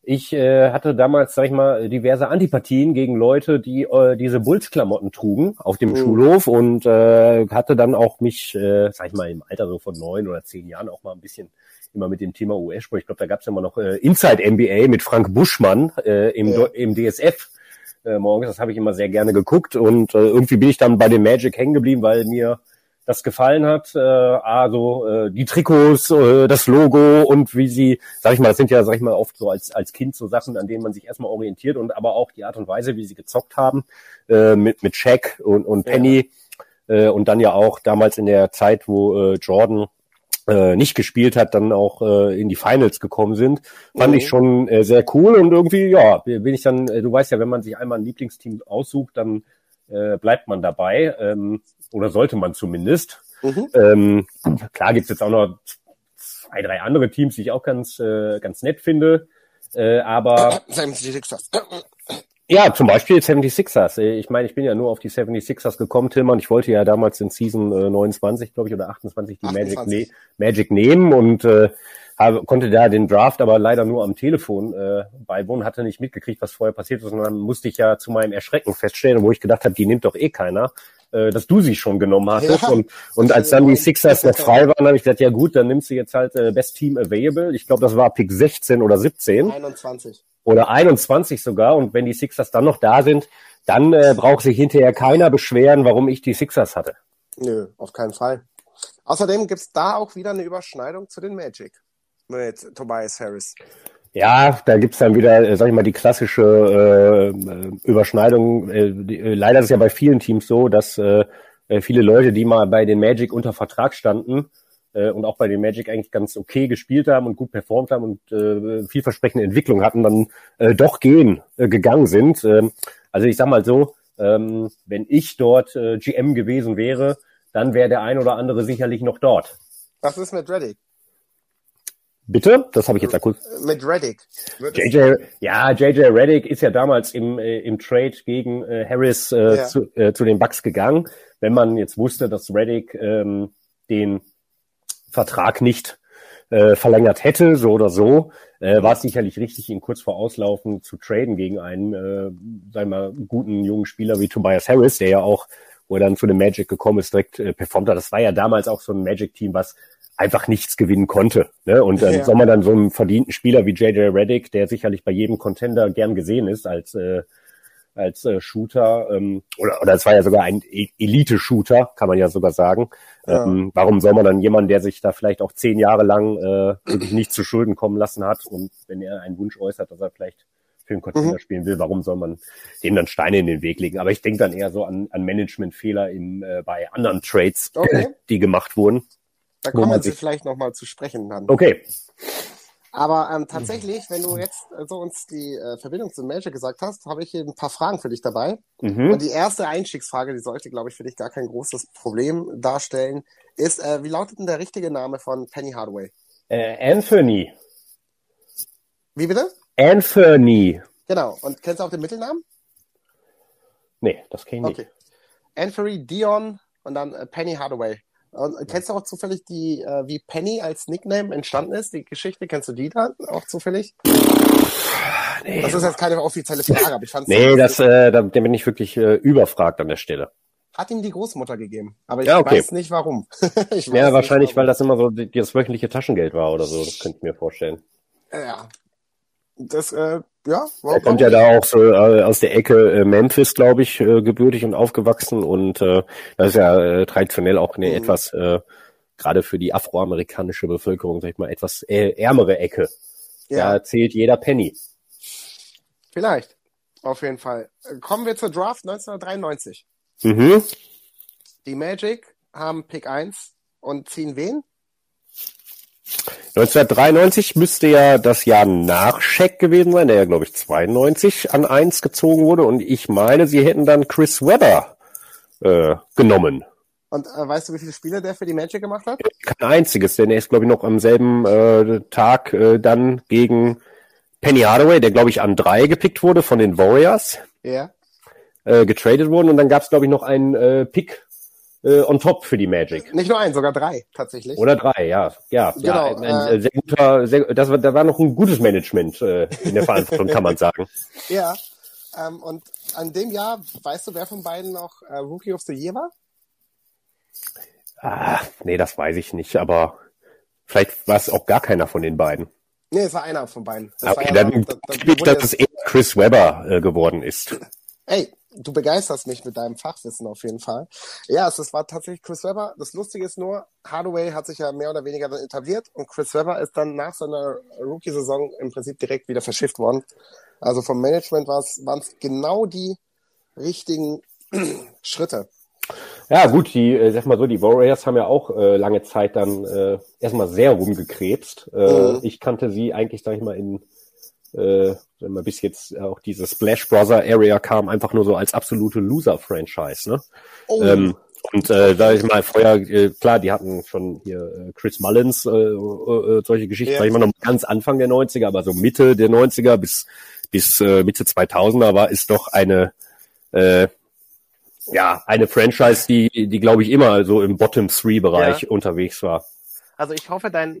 ich äh, hatte damals, sag ich mal, diverse Antipathien gegen Leute, die äh, diese Bulls-Klamotten trugen auf dem mhm. Schulhof und äh, hatte dann auch mich, äh, sag ich mal, im Alter so von neun oder zehn Jahren auch mal ein bisschen immer mit dem Thema US-Sport. Ich glaube, da gab es immer noch äh, Inside NBA mit Frank Buschmann äh, im, ja. im DSF äh, morgens. Das habe ich immer sehr gerne geguckt und äh, irgendwie bin ich dann bei dem Magic hängen geblieben, weil mir das gefallen hat. Äh, also äh, die Trikots, äh, das Logo und wie sie, sag ich mal, das sind ja, sag ich mal, oft so als als Kind so Sachen, an denen man sich erstmal orientiert und aber auch die Art und Weise, wie sie gezockt haben äh, mit mit Shaq und und Penny ja. äh, und dann ja auch damals in der Zeit, wo äh, Jordan äh, nicht gespielt hat, dann auch äh, in die Finals gekommen sind, fand mhm. ich schon äh, sehr cool und irgendwie, ja, bin ich dann, äh, du weißt ja, wenn man sich einmal ein Lieblingsteam aussucht, dann äh, bleibt man dabei. Ähm, oder sollte man zumindest. Mhm. Ähm, klar gibt's jetzt auch noch zwei, drei andere Teams, die ich auch ganz, äh, ganz nett finde. Äh, aber 76ers. Ja, zum Beispiel 76ers. Ich meine, ich bin ja nur auf die 76ers gekommen, Tillmann. Ich wollte ja damals in Season äh, 29, glaube ich, oder 28 die 28. Magic, ne Magic nehmen und äh, habe, konnte da den Draft aber leider nur am Telefon äh, beiwohnen, hatte nicht mitgekriegt, was vorher passiert ist. Und dann musste ich ja zu meinem Erschrecken feststellen, wo ich gedacht habe, die nimmt doch eh keiner äh, dass du sie schon genommen hattest. Ja, und, und als dann die Sixers noch frei waren, habe ich gesagt, ja gut, dann nimmst du jetzt halt äh, Best Team Available. Ich glaube, das war Pick 16 oder 17. 21. Oder 21 sogar. Und wenn die Sixers dann noch da sind, dann äh, braucht sich hinterher keiner beschweren, warum ich die Sixers hatte. Nö, auf keinen Fall. Außerdem gibt's da auch wieder eine Überschneidung zu den Magic mit Tobias Harris. Ja, da gibt's dann wieder, äh, sag ich mal, die klassische äh, Überschneidung. Äh, äh, leider ist es ja bei vielen Teams so, dass äh, äh, viele Leute, die mal bei den Magic unter Vertrag standen äh, und auch bei den Magic eigentlich ganz okay gespielt haben und gut performt haben und äh, vielversprechende Entwicklung hatten, dann äh, doch gehen äh, gegangen sind. Äh, also ich sag mal so, ähm, wenn ich dort äh, GM gewesen wäre, dann wäre der ein oder andere sicherlich noch dort. Was ist mit Reddick? Bitte? Das habe ich jetzt akut. Mit Reddick. JJ, ja, JJ Reddick ist ja damals im, äh, im Trade gegen äh, Harris äh, ja. zu, äh, zu den Bucks gegangen. Wenn man jetzt wusste, dass Reddick ähm, den Vertrag nicht äh, verlängert hätte, so oder so, äh, war es sicherlich richtig, ihn kurz vor Auslaufen zu traden gegen einen, äh, sagen wir mal, guten jungen Spieler wie Tobias Harris, der ja auch, wo er dann zu dem Magic gekommen ist, direkt äh, performt hat. Das war ja damals auch so ein Magic-Team, was einfach nichts gewinnen konnte. Ne? Und dann ja. soll man dann so einen verdienten Spieler wie JJ Reddick, der sicherlich bei jedem Contender gern gesehen ist als äh, als äh, Shooter ähm, oder oder es war ja sogar ein e-, Elite-Shooter, kann man ja sogar sagen. Ja. Ähm, warum soll man dann jemanden, der sich da vielleicht auch zehn Jahre lang äh, wirklich nicht zu Schulden kommen lassen hat und wenn er einen Wunsch äußert, dass er vielleicht für einen Contender mhm. spielen will, warum soll man dem dann Steine in den Weg legen? Aber ich denke dann eher so an, an Managementfehler im, äh, bei anderen Trades, okay. die gemacht wurden. Da kommen wir vielleicht nochmal zu sprechen dann. Okay. Aber ähm, tatsächlich, wenn du jetzt äh, so uns die äh, Verbindung zum Magic gesagt hast, habe ich hier ein paar Fragen für dich dabei. Mhm. Und die erste Einstiegsfrage, die sollte, glaube ich, für dich gar kein großes Problem darstellen, ist, äh, wie lautet denn der richtige Name von Penny Hardaway? Äh, Anthony. Wie bitte? Anthony. Genau. Und kennst du auch den Mittelnamen? Nee, das kenne ich okay. nicht. Anthony Dion und dann äh, Penny Hardaway. Und kennst du auch zufällig die, äh, wie Penny als Nickname entstanden ist, die Geschichte? Kennst du die dann auch zufällig? Nee. Das ist jetzt keine offizielle Frage, aber ich fand Nee, das, äh, da, da bin ich wirklich äh, überfragt an der Stelle. Hat ihm die Großmutter gegeben, aber ich ja, okay. weiß nicht warum. ich weiß ja, wahrscheinlich, warum. weil das immer so das wöchentliche Taschengeld war oder so, das könnte ich mir vorstellen. Ja, das, äh, ja. Er kommt ja da auch so äh, aus der Ecke äh, Memphis, glaube ich, äh, gebürtig und aufgewachsen und äh, das ist ja äh, traditionell auch eine mhm. etwas, äh, gerade für die afroamerikanische Bevölkerung, sag ich mal, etwas äh, ärmere Ecke. Ja. Da zählt jeder Penny. Vielleicht, auf jeden Fall. Kommen wir zur Draft 1993. Mhm. Die Magic haben Pick 1 und ziehen wen? 1993 müsste ja das Jahr nach Scheck gewesen sein, der ja, glaube ich, 92 an 1 gezogen wurde. Und ich meine, sie hätten dann Chris Webber äh, genommen. Und äh, weißt du, wie viele Spiele der für die Magic gemacht hat? Kein einziges, denn er ist, glaube ich, noch am selben äh, Tag äh, dann gegen Penny Hardaway, der, glaube ich, an drei gepickt wurde von den Warriors, Ja. äh, getradet worden. Und dann gab es, glaube ich, noch einen äh, Pick äh, on top für die Magic. Nicht nur ein, sogar drei, tatsächlich. Oder drei, ja. Ja, Genau, ja ein, ein äh, sehr guter, sehr, das war, da war noch ein gutes Management äh, in der Verantwortung, kann man sagen. Ja. Ähm, und an dem Jahr, weißt du, wer von beiden noch äh, Rookie of the Year war? Ah, nee, das weiß ich nicht, aber vielleicht war es auch gar keiner von den beiden. Nee, es war einer von beiden. Das Ah, Okay, ja dann noch- da- da tippe ich, wurde dass es eher Chris Webber äh, geworden ist. Ey, du begeisterst mich mit deinem Fachwissen auf jeden Fall. Ja, es, es war tatsächlich Chris Webber. Das Lustige ist nur, Hardaway hat sich ja mehr oder weniger dann etabliert und Chris Webber ist dann nach seiner Rookie-Saison im Prinzip direkt wieder verschifft worden. Also vom Management waren es genau die richtigen Schritte. Ja, gut, die, äh, sag mal so, die Warriors haben ja auch äh, lange Zeit dann äh, erstmal sehr rumgekrebst. Äh, Mhm. Ich kannte sie eigentlich, sag ich mal, in äh, wenn man bis jetzt auch diese Splash Brother Area kam, einfach nur so als absolute Loser-Franchise, ne? Oh, Ähm, und äh, sag ich mal, vorher, äh, klar, die hatten schon hier äh, Chris Mullins, äh, äh, solche Geschichten, Ja. sag ich mal, noch ganz Anfang der 90er, aber so Mitte der 90er bis, bis äh, Mitte 2000er war, ist doch eine, äh, ja, eine Franchise, die, die glaube ich immer so im Bottom-Three-Bereich Ja. unterwegs war. also ich hoffe, dein,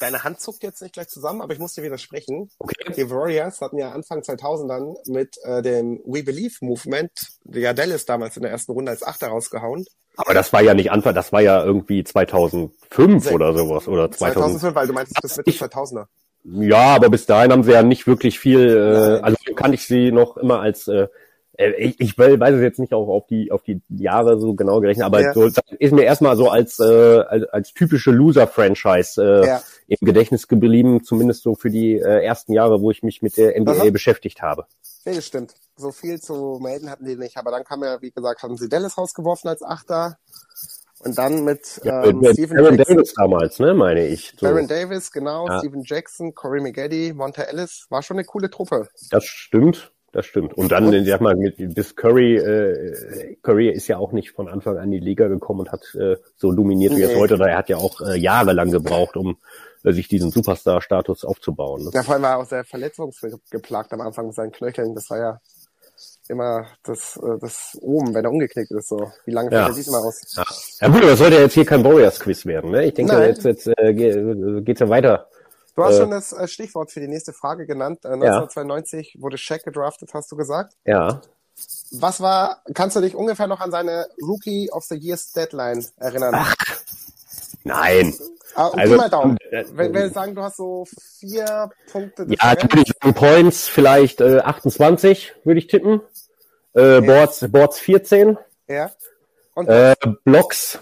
deine Hand zuckt jetzt nicht gleich zusammen, aber ich muss dir widersprechen. Okay. Die Warriors hatten ja Anfang 2000 dann mit äh, dem We Believe Movement, ja Dallas damals in der ersten Runde als Achter rausgehauen. Aber das war ja nicht Anfang, das war ja irgendwie 2005 Sech- oder sowas, oder 2000. 2005, weil du meinst bis Mitte Ich- 2000er. Ja, aber bis dahin haben sie ja nicht wirklich viel, äh, also kannte ich sie noch immer als, äh, äh, ich, ich weiß es jetzt nicht auch auf die, auf die Jahre so genau gerechnet, aber Ja. so, das ist mir erstmal so als, äh, als, als typische Loser-Franchise äh, Ja. Im Gedächtnis geblieben, zumindest so für die äh, ersten Jahre, wo ich mich mit der NBA Aha. beschäftigt habe. Nee, das stimmt. So viel zu melden hatten die nicht. Aber dann kam ja, wie gesagt, haben sie Dallas rausgeworfen als Achter. Und dann mit Ja, ähm, mit Stephen Aaron Jackson. Davis damals, ne, meine ich. So, Baron Davis, genau, Ja. Stephen Jackson, Corey McGaddy, Monte Ellis. War schon eine coole Truppe. Das stimmt, das stimmt. Und dann, Und- sag mal, mit, bis Curry, äh, Curry ist ja auch nicht von Anfang an in die Liga gekommen und hat äh, so dominiert wie er es heute. Oder er hat ja auch äh, jahrelang gebraucht, um sich diesen Superstar-Status aufzubauen. Ne? Ja, vor allem war er auch sehr verletzungsgeplagt am Anfang mit seinen Knöcheln. Das war ja immer das, äh, das oben, wenn er umgeknickt ist. So, wie lange Ja. fällt er diesmal aus? Ja. ja gut, aber das sollte ja jetzt hier kein Warriors-Quiz werden. Ne? Ich denke, Nein. jetzt, jetzt äh, ge- geht's ja weiter. Du hast Äh, schon das äh, Stichwort für die nächste Frage genannt. Äh, 1992 wurde Shaq gedraftet, hast du gesagt. Ja. Was war, kannst du dich ungefähr noch an seine Rookie of the Years Deadline erinnern? Nein. Ah, und Also, mal Daumen. äh, Wenn wir sagen, du hast so vier Punkte Ja, Differenz. dann würde ich sagen, Points vielleicht äh, 28, würde ich tippen. Äh, Boards, Boards 14. Ja. Und Äh, Blocks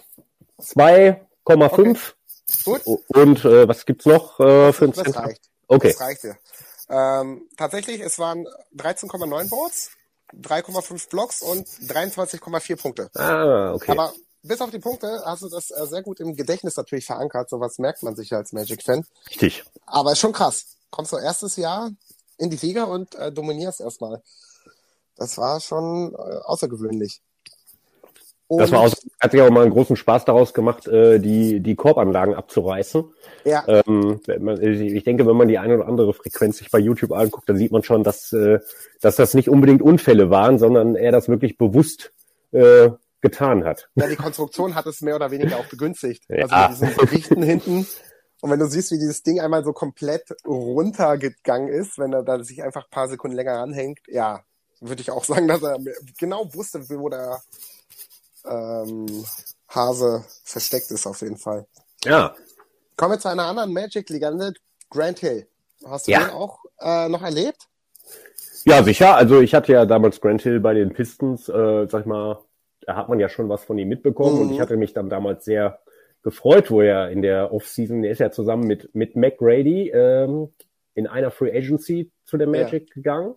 2,5. gut, Und äh, was gibt's noch äh, für ein das reicht. Okay. Das reicht dir. Ähm, tatsächlich, es waren 13,9 Boards, 3,5 Blocks und 23,4 Punkte. Ah, okay. Aber bis auf die Punkte hast du das äh, sehr gut im Gedächtnis natürlich verankert. Sowas merkt man sich ja als Magic-Fan. Richtig. Aber ist schon krass. Kommst du erstes Jahr in die Liga und äh, dominierst erstmal. Das war schon äh, außergewöhnlich. Das war Und- aus, hat sich auch mal einen großen Spaß daraus gemacht, äh, die, die Korbanlagen abzureißen. Ja, Ähm, man, ich denke, wenn man die eine oder andere Frequenz sich bei YouTube anguckt, dann sieht man schon, dass, äh, dass das nicht unbedingt Unfälle waren, sondern er das wirklich bewusst äh, getan hat. ja, die Konstruktion hat es mehr oder weniger auch begünstigt. Ja. Also mit diesen Gewichten hinten. Und wenn du siehst, wie dieses Ding einmal so komplett runtergegangen ist, wenn er da sich einfach ein paar Sekunden länger ranhängt, ja, würde ich auch sagen, dass er genau wusste, wo der ähm, Hase versteckt ist auf jeden Fall. Ja, Kommen wir zu einer anderen Magic-Legende, Grant Hill. Hast du Ja. den auch äh, noch erlebt? Ja, sicher. Also ich hatte ja damals Grant Hill bei den Pistons, äh, sag ich mal, da hat man ja schon was von ihm mitbekommen Mhm. und ich hatte mich dann damals sehr gefreut, wo er in der Offseason, der ist ja zusammen mit, mit McGrady ähm, in einer Free Agency zu der Magic gegangen.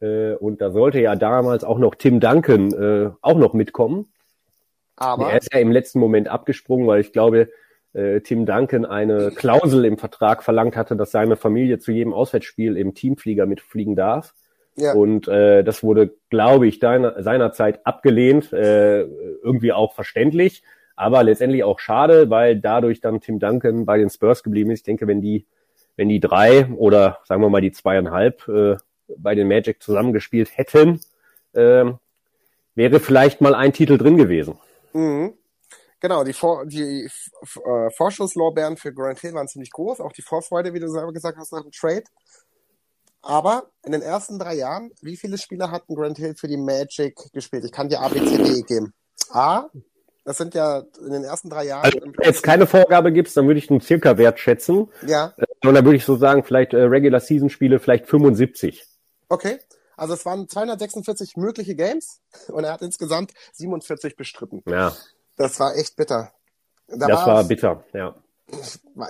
Äh, und da sollte ja damals auch noch Tim Duncan äh, auch noch mitkommen. Aber Er ist ja im letzten Moment abgesprungen, weil ich glaube, äh, Tim Duncan eine Klausel im Vertrag verlangt hatte, dass seine Familie zu jedem Auswärtsspiel im Teamflieger mitfliegen darf. Ja. Und äh, das wurde, glaube ich, deiner, seinerzeit abgelehnt, äh, irgendwie auch verständlich, aber letztendlich auch schade, weil dadurch dann Tim Duncan bei den Spurs geblieben ist. Ich denke, wenn die, wenn die drei oder sagen wir mal die zweieinhalb äh, bei den Magic zusammengespielt hätten, äh, wäre vielleicht mal ein Titel drin gewesen. Mhm. Genau, die, Vor die äh, Vorschusslorbeeren für Grant Hill waren ziemlich groß, auch die Vorfreude, wie du selber gesagt hast, nach dem Trade. Aber in den ersten drei Jahren, wie viele Spieler hatten Grant Hill für die Magic gespielt? Ich kann dir A, B, C, D geben. A, das sind ja in den ersten drei Jahren. Also, wenn jetzt keine Vorgabe gibst, dann würde ich einen circa Wert schätzen. Ja. Äh, und dann würde ich so sagen, vielleicht äh, Regular Season Spiele, vielleicht 75. Okay. Also es waren 246 mögliche Games und er hat insgesamt 47 bestritten. Ja. Das war echt bitter. Da das war bitter, ja.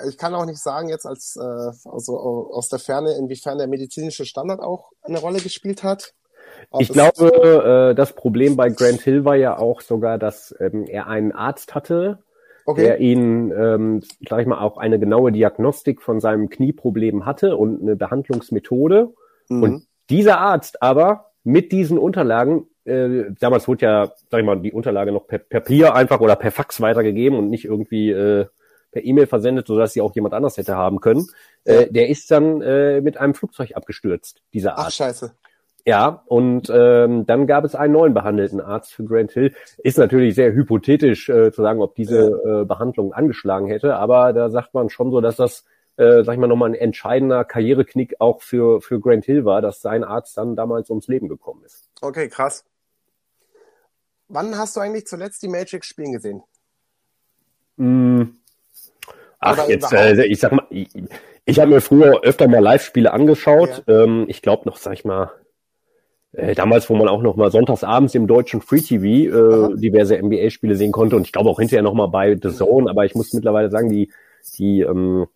Ich kann auch nicht sagen jetzt als äh, also aus der Ferne, inwiefern der medizinische Standard auch eine Rolle gespielt hat. Ob ich glaube, äh, das Problem bei Grant Hill war ja auch sogar, dass ähm, er einen Arzt hatte, okay. der ihn, ähm, sag ich mal, auch eine genaue Diagnostik von seinem Knieproblem hatte und eine Behandlungsmethode. Mhm. Und dieser Arzt aber mit diesen Unterlagen äh, damals wurde ja, sag ich mal, die Unterlage noch per, per Papier einfach oder per Fax weitergegeben und nicht irgendwie äh, per E-Mail versendet, sodass sie auch jemand anders hätte haben können. Äh, der ist dann äh, mit einem Flugzeug abgestürzt, dieser Arzt. Ach, scheiße. Ja, und ähm, dann gab es einen neuen behandelten Arzt für Grant Hill. Ist natürlich sehr hypothetisch äh, zu sagen, ob diese äh, Behandlung angeschlagen hätte, aber da sagt man schon so, dass das, äh, sag ich mal, nochmal ein entscheidender Karriereknick auch für, für Grant Hill war, dass sein Arzt dann damals ums Leben gekommen ist. Okay, krass. Wann hast du eigentlich zuletzt die Magic spielen gesehen? Mm. Ach, jetzt, äh, ich sag mal, ich, ich habe mir früher öfter mal Live-Spiele angeschaut. Ja. Ähm, ich glaube noch, sag ich mal, äh, damals, wo man auch noch mal sonntagsabends im deutschen Free TV äh, diverse NBA-Spiele sehen konnte und ich glaube auch hinterher noch mal bei The Zone, aber ich muss mittlerweile sagen, die die ähm,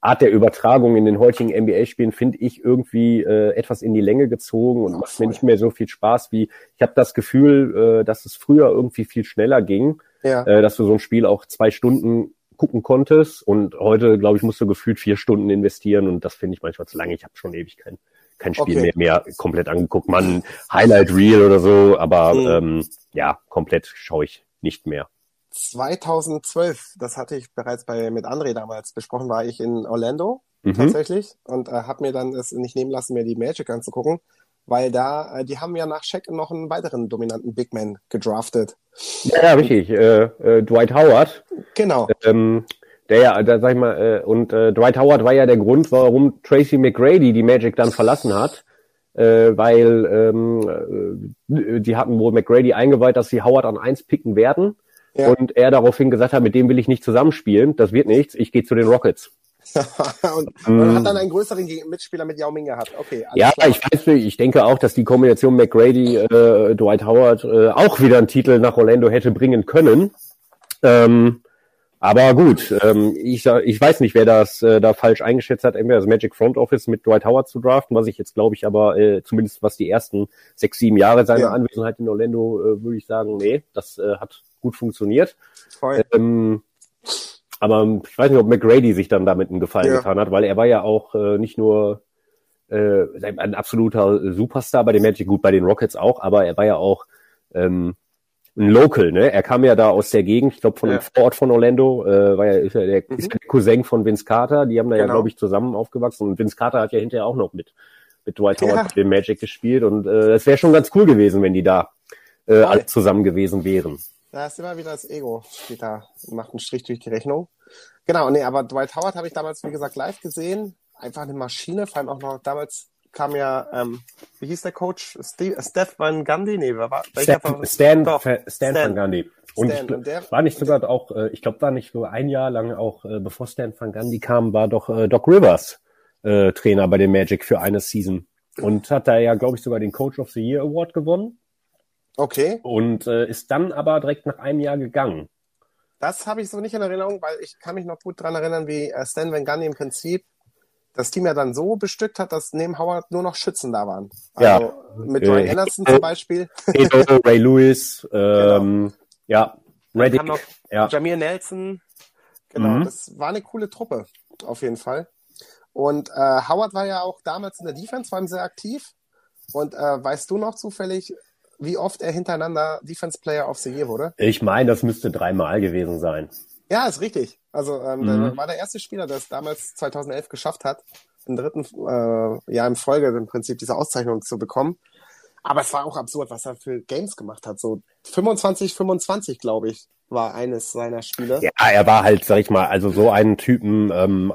Art der Übertragung in den heutigen NBA-Spielen finde ich irgendwie äh, etwas in die Länge gezogen und macht mir nicht mehr so viel Spaß wie ich habe das Gefühl, äh, dass es früher irgendwie viel schneller ging, ja. äh, dass du so ein Spiel auch zwei Stunden gucken konntest und heute, glaube ich, musst du gefühlt vier Stunden investieren und das finde ich manchmal zu lange. Ich habe schon ewig kein, kein Spiel okay. mehr, mehr komplett angeguckt. Man Highlight Reel oder so, aber mhm. ähm, ja, komplett schaue ich nicht mehr. 2012, das hatte ich bereits bei mit André damals besprochen, war ich in Orlando mhm. tatsächlich und äh, habe mir dann es nicht nehmen lassen, mir die Magic anzugucken, weil da, äh, die haben ja nach Shaq noch einen weiteren dominanten Big Man gedraftet. Ja, ja richtig. Äh, äh, Dwight Howard. Genau. Ähm, der ja, da sag ich mal, äh, und äh, Dwight Howard war ja der Grund, warum Tracy McGrady die Magic dann verlassen hat, äh, weil ähm, äh, die hatten wohl McGrady eingeweiht, dass sie Howard an eins picken werden ja. Und er daraufhin gesagt hat, mit dem will ich nicht zusammenspielen, das wird nichts, ich gehe zu den Rockets. und man hat dann einen größeren Mitspieler mit Yao Ming gehabt. Okay. Ja, klar. ich weiß nicht. Ich denke auch, dass die Kombination McGrady, äh, Dwight Howard äh, auch wieder einen Titel nach Orlando hätte bringen können. Ähm, aber gut, ähm, ich, ich weiß nicht, wer das äh, da falsch eingeschätzt hat, entweder das Magic Front Office mit Dwight Howard zu draften, was ich jetzt glaube ich aber, äh, zumindest was die ersten sechs, sieben Jahre seiner ja. Anwesenheit in Orlando, äh, würde ich sagen, nee, das äh, hat gut funktioniert. Ähm, aber ich weiß nicht, ob McGrady sich dann damit einen Gefallen ja. getan hat, weil er war ja auch äh, nicht nur äh, ein absoluter Superstar bei den Magic, gut bei den Rockets auch, aber er war ja auch ähm, ein Local, ne? Er kam ja da aus der Gegend, ich glaube von ja. Vorort von Orlando, äh, war ja, ist ja der, mhm. ist der Cousin von Vince Carter, die haben da genau. ja, glaube ich, zusammen aufgewachsen und Vince Carter hat ja hinterher auch noch mit, mit Dwight Howard ja. dem Magic gespielt und äh, es wäre schon ganz cool gewesen, wenn die da äh, alle zusammen gewesen wären. Da ist immer wieder das Ego, steht da, macht einen Strich durch die Rechnung. Genau, nee, aber Dwight Howard habe ich damals, wie gesagt, live gesehen. Einfach eine Maschine, vor allem auch noch damals kam ja, ähm, wie hieß der Coach? Steve, Steph Van Gundy? Nee, wer war Stan, Stan, Stan, Stan, Van Gundy. Und, Stan, und der, war nicht sogar auch, äh, ich glaube, war nicht so ein Jahr lang auch, äh, bevor Stan Van Gundy kam, war doch äh, Doc Rivers äh, Trainer bei den Magic für eine Season. Und hat da ja, glaube ich, sogar den Coach of the Year Award gewonnen. Okay. Und äh, ist dann aber direkt nach einem Jahr gegangen. Das habe ich so nicht in Erinnerung, weil ich kann mich noch gut dran erinnern, wie äh, Stan Van Gundy im Prinzip das Team ja dann so bestückt hat, dass neben Howard nur noch Schützen da waren. Also ja. mit Ryan äh, Anderson zum Beispiel. Edo, Ray Lewis, ähm, genau. ja, Reddick, noch ja. Jamir Nelson. Genau, mhm. das war eine coole Truppe, auf jeden Fall. Und äh, Howard war ja auch damals in der Defense, vor allem sehr aktiv. Und äh, weißt du noch zufällig, wie oft er hintereinander Defense Player of the Year wurde? Ich meine, das müsste dreimal gewesen sein. Ja, ist richtig. Also ähm, Mhm. war der erste Spieler, der es damals 2011 geschafft hat, im dritten äh, Jahr in Folge im Prinzip diese Auszeichnung zu bekommen. Aber es war auch absurd, was er für Games gemacht hat. So 25, 25, glaube ich, war eines seiner Spiele. Ja, er war halt, sag ich mal, also so einen Typen, ähm,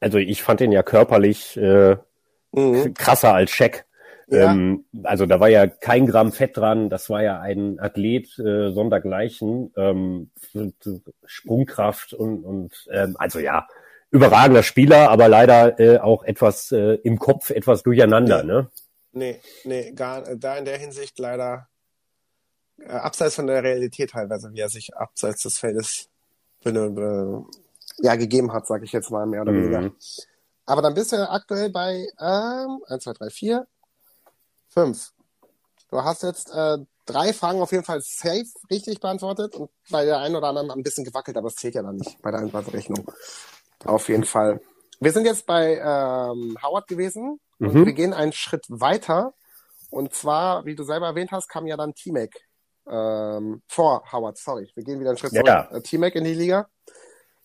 also ich fand ihn ja körperlich äh, Mhm. krasser als Shaq. Ja. Ähm, also da war ja kein Gramm Fett dran, das war ja ein Athlet äh, sondergleichen, ähm, Sprungkraft und, und ähm, also ja, überragender Spieler, aber leider äh, auch etwas äh, im Kopf, etwas durcheinander, Ja. ne? Nee, nee, gar, da in der Hinsicht leider äh, abseits von der Realität teilweise, wie er sich abseits des Feldes äh, ja, gegeben hat, sage ich jetzt mal mehr oder Mhm. weniger. Aber dann bist du aktuell bei ähm, 1, 2, 3, 4, 5. Du hast jetzt äh, drei Fragen auf jeden Fall safe richtig beantwortet und bei der einen oder anderen ein bisschen gewackelt, aber es zählt ja dann nicht bei der Antwortrechnung. Auf jeden Fall. Wir sind jetzt bei ähm, Howard gewesen und Mhm. wir gehen einen Schritt weiter. Und zwar, wie du selber erwähnt hast, kam ja dann T-Mac ähm, vor Howard, sorry. Wir gehen wieder einen Schritt zurück. ja. Äh, T-Mac in die Liga.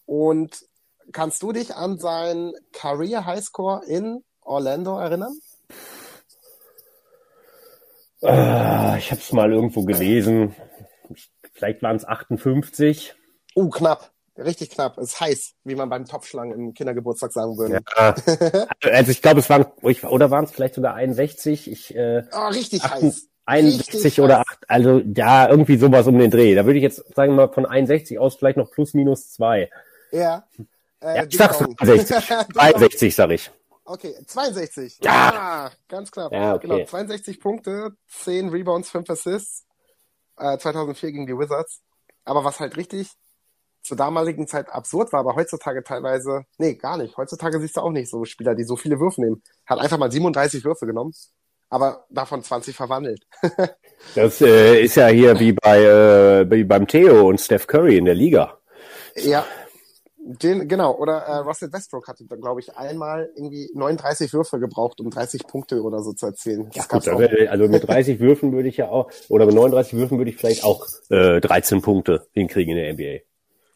Und kannst du dich an seinen Career Highscore in Orlando erinnern? Ah, ich habe es mal irgendwo gelesen. Vielleicht waren es 58. Uh, knapp. Richtig knapp. Ist heiß, wie man beim Topfschlagen im Kindergeburtstag sagen würde. Ja. Also ich glaube, es waren oder waren es vielleicht sogar 61. Ich äh, Oh, richtig Achten- heiß. 61 Richtig oder heiß. 8, also ja, irgendwie sowas um den Dreh. Da würde ich jetzt sagen mal von 61 aus vielleicht noch plus minus 2. Ja. Äh, Ja, ich sag's Dong. 62. Ding Dong. 63 sag ich. Okay, 62. Ja. Ah, ganz knapp. Ja, okay. Genau, 62 Punkte, 10 Rebounds, 5 Assists. Äh, 2004 gegen die Wizards. Aber was halt richtig zur damaligen Zeit absurd war, aber heutzutage teilweise, nee, gar nicht. Heutzutage siehst du auch nicht so Spieler, die so viele Würfe nehmen. Hat einfach mal 37 Würfe genommen, aber davon 20 verwandelt. Das äh, ist ja hier wie bei äh, wie beim Theo und Steph Curry in der Liga. Ja. Den, genau, oder äh, Russell Westbrook hatte dann, glaube ich, einmal irgendwie 39 Würfe gebraucht, um 30 Punkte oder so zu erzielen. Das gab's Gut, also, also mit 30 Würfen würde ich ja auch, oder mit 39 Würfen würde ich vielleicht auch äh, 13 Punkte hinkriegen in der NBA.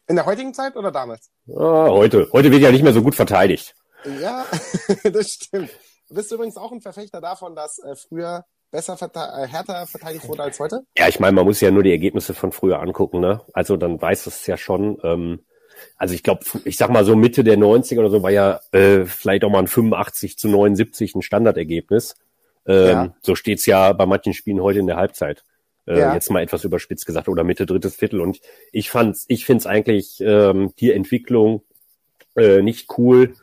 In der heutigen Zeit oder damals? Ah, heute. Heute wird ja nicht mehr so gut verteidigt. Ja, das stimmt. Du bist übrigens auch ein Verfechter davon, dass äh, früher besser verte äh, härter verteidigt wurde als heute? Ja, ich meine, man muss ja nur die Ergebnisse von früher angucken, ne? Also dann weiß es ja schon. Ähm, also ich glaube, ich sag mal so Mitte der 90er oder so war ja äh, vielleicht auch mal ein 85 zu 79 ein Standardergebnis. Ähm, Ja. So steht's ja bei manchen Spielen heute in der Halbzeit. Äh, Ja. Jetzt mal etwas überspitzt gesagt oder Mitte drittes Viertel. Und ich fand's, ich find's eigentlich ähm, die Entwicklung äh, nicht cool.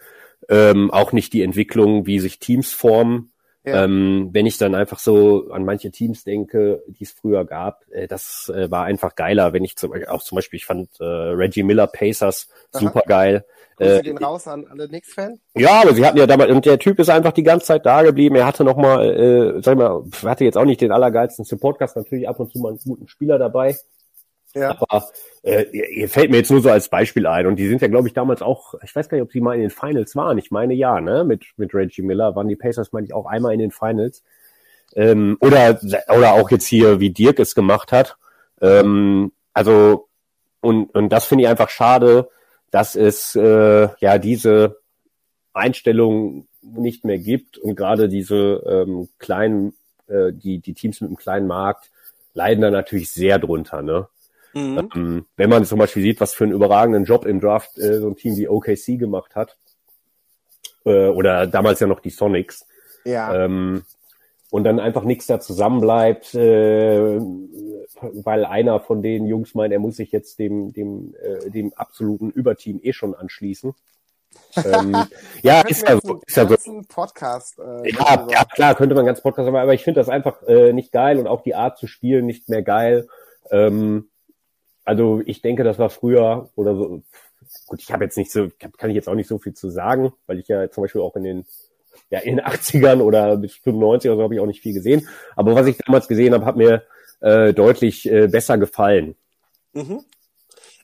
Ähm, auch nicht die Entwicklung, wie sich Teams formen. Ja. Ähm, wenn ich dann einfach so an manche Teams denke, die es früher gab, äh, das äh, war einfach geiler. Wenn ich zum, auch zum Beispiel, ich fand äh, Reggie Miller Pacers Aha. super geil. Grüße Äh, gehen raus an alle Knicks-Fans. ja, aber sie hatten ja damals, und der Typ ist einfach die ganze Zeit da geblieben. Er hatte noch mal, äh, sag ich mal, hatte jetzt auch nicht den allergeilsten Supportcast, natürlich ab und zu mal einen guten Spieler dabei. Ja. Aber äh, ihr, fällt mir jetzt nur so als Beispiel ein. Und die sind ja, glaube ich, damals auch, ich weiß gar nicht, ob sie mal in den Finals waren. Ich meine ja, ne? Mit, mit Reggie Miller waren die Pacers, meine ich, auch einmal in den Finals. Ähm, oder, oder auch jetzt hier, wie Dirk es gemacht hat. Ähm, also, und, und das finde ich einfach schade, dass es äh, ja diese Einstellung nicht mehr gibt und gerade diese ähm, kleinen, äh, die, die Teams mit einem kleinen Markt leiden da natürlich sehr drunter, ne? Mhm. Ähm, wenn man zum Beispiel sieht, was für einen überragenden Job im Draft äh, so ein Team wie OKC gemacht hat, äh, oder damals ja noch die Sonics, Ja. ähm, und dann einfach nichts da zusammenbleibt, äh, weil einer von den Jungs meint, er muss sich jetzt dem, dem, äh, dem absoluten Überteam eh schon anschließen. ähm, ja, ist ja so. Ist ja so. Ein Podcast. Äh, Ja, ja, klar, könnte man ganz Podcast machen, aber ich finde das einfach äh, nicht geil und auch die Art zu spielen nicht mehr geil. Ähm, also ich denke, das war früher oder so. Gut, ich habe jetzt nicht so, kann ich jetzt auch nicht so viel zu sagen, weil ich ja zum Beispiel auch in den ja in den 80ern oder bis 95 oder so habe ich auch nicht viel gesehen. Aber was ich damals gesehen habe, hat mir äh, deutlich äh, besser gefallen. Mhm.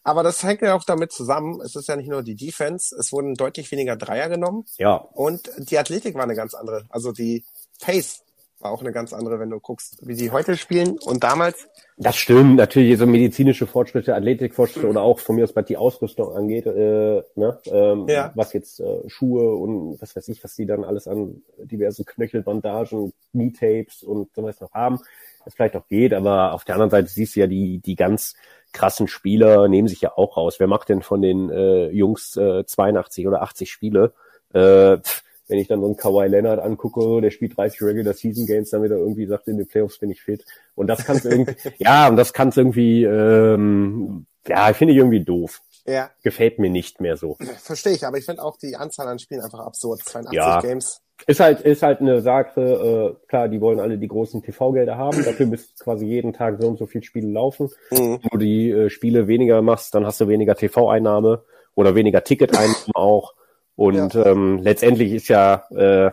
Aber das hängt ja auch damit zusammen. Es ist ja nicht nur die Defense, es wurden deutlich weniger Dreier genommen Ja, und die Athletik war eine ganz andere. Also die Pace war auch eine ganz andere, wenn du guckst, wie die heute spielen und damals. Das stimmt, natürlich so medizinische Fortschritte, Athletikfortschritte oder auch von mir aus, was die Ausrüstung angeht, äh, ne, ähm, Ja. was jetzt äh, Schuhe und was weiß ich, was die dann alles an diversen Knöchelbandagen, Knee-Tapes und so was noch haben, das vielleicht auch geht, aber auf der anderen Seite siehst du ja, die, die ganz krassen Spieler nehmen sich ja auch raus. Wer macht denn von den äh, Jungs äh, 82 oder 80 Spiele? Äh, pff, wenn ich dann so einen Kawhi Leonard angucke, der spielt 30 Regular Season Games, damit er irgendwie sagt, in den Playoffs bin ich fit. Und das kann's irgendwie, ja, und das kann's irgendwie, ähm, ja, finde ich irgendwie doof. Ja, Gefällt mir nicht mehr so. verstehe ich, aber ich finde auch die Anzahl an Spielen einfach absurd. 82 Ja. Games. Ist halt, ist halt eine Sache, äh, klar, die wollen alle die großen TV-Gelder haben, dafür müsst quasi jeden Tag so und so viel Spiele laufen. Mhm. Wenn du die äh, Spiele weniger machst, dann hast du weniger TV-Einnahme oder weniger Ticketeinnahmen auch. Und ähm, letztendlich ist ja, äh,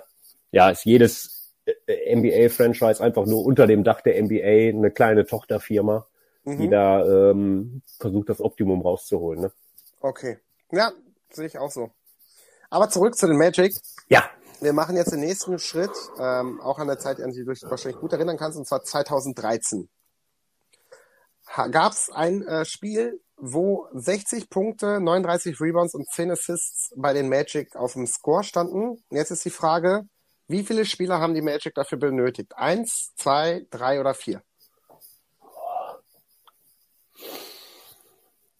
ja, ist jedes äh, NBA-Franchise einfach nur unter dem Dach der NBA eine kleine Tochterfirma, die Mhm. da ähm, versucht, das Optimum rauszuholen. Ne? Okay. Ja, sehe ich auch so. Aber zurück zu den Magic. Ja, Wir machen jetzt den nächsten Schritt, ähm, auch an der Zeit, an die du dich wahrscheinlich gut erinnern kannst, und zwar 2013. Gab es ein äh, Spiel, wo 60 Punkte, 39 Rebounds und 10 Assists bei den Magic auf dem Score standen. Jetzt ist die Frage, wie viele Spieler haben die Magic dafür benötigt? Eins, zwei, drei oder vier?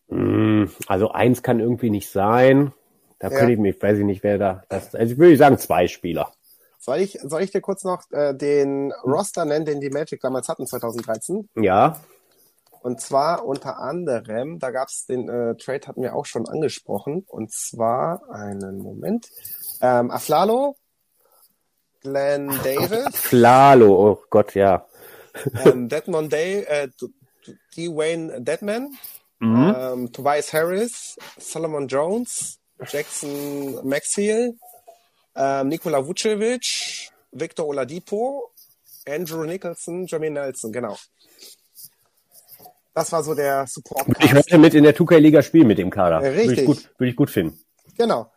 Mm, Also eins kann irgendwie nicht sein. Da Ja. könnte ich mich, weiß ich nicht, wer da. Das, also ich würde sagen zwei Spieler. Soll ich, soll ich dir kurz noch äh, den Roster nennen, den die Magic damals hatten, 2013? Ja. Und zwar unter anderem, da gab es den äh, Trade, hatten wir auch schon angesprochen. Und zwar, einen Moment, ähm, Aflalo, Glenn Davis, Flalo, oh Gott, ja. ähm, Deadmon Day, äh, D- D. Wayne Deadman, Mhm. ähm, Tobias Harris, Solomon Jones, Jackson Maxiel, ähm, Nikola Vucevic, Victor Oladipo, Andrew Nicholson, Jermaine Nelson, genau. Das war so der support Würde ich heute mit in der 2K-Liga spielen mit dem Kader. Ja, Würde ich richtig. gut, würde ich gut finden. Genau.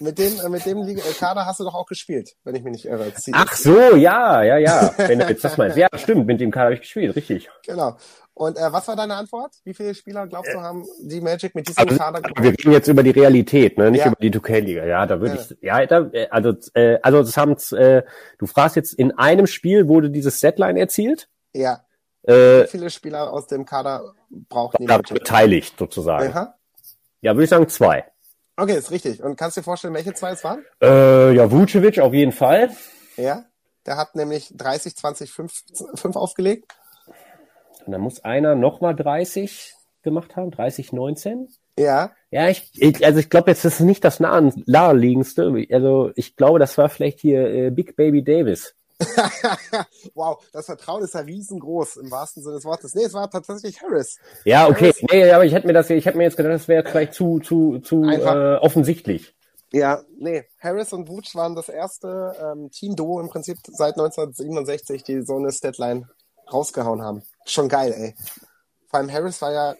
Mit dem, äh, mit dem Liga- äh, Kader hast du doch auch gespielt, wenn ich mich nicht irre. Zieht Ach so, ja, ja, ja. Wenn du jetzt das meinst. Ja, stimmt, mit dem Kader habe ich gespielt, richtig. Genau. Und äh, was war deine Antwort? Wie viele Spieler glaubst du haben die Magic mit diesem Also, Kader wir reden jetzt über die Realität, ne? nicht Ja. über die 2K-Liga. Ja, da würde Ja. ich, ja, da, äh, also, äh, also das haben, äh, du fragst jetzt, in einem Spiel wurde dieses Setline erzielt, Ja. Äh, Wie viele Spieler aus dem Kader braucht Magic? beteiligt sozusagen. Aha. Ja, würde ich sagen zwei. Okay, ist richtig. Und kannst du dir vorstellen, welche zwei es waren? Äh, ja, Vucevic auf jeden Fall. Ja. Der hat nämlich 30, 20, 5, 5 aufgelegt. Und dann muss einer nochmal 30 gemacht haben, 30, 19. Ja. Ja, ich, ich also ich glaube jetzt ist es nicht das nahe, naheliegendste. Also ich glaube, das war vielleicht hier äh, Big Baby Davis. wow, das Vertrauen ist ja riesengroß im wahrsten Sinne des Wortes. Nee, es war tatsächlich Harris. Ja, okay. Harris. Nee, aber ich hätte mir das, ich hätte mir jetzt gedacht, das wäre vielleicht zu zu zu Einfach. äh, offensichtlich. Ja, nee, Harris und Vooch waren das erste ähm, Team-Duo im Prinzip seit 1967, die so eine Statline rausgehauen haben. Schon geil, ey. Vor allem Harris war ja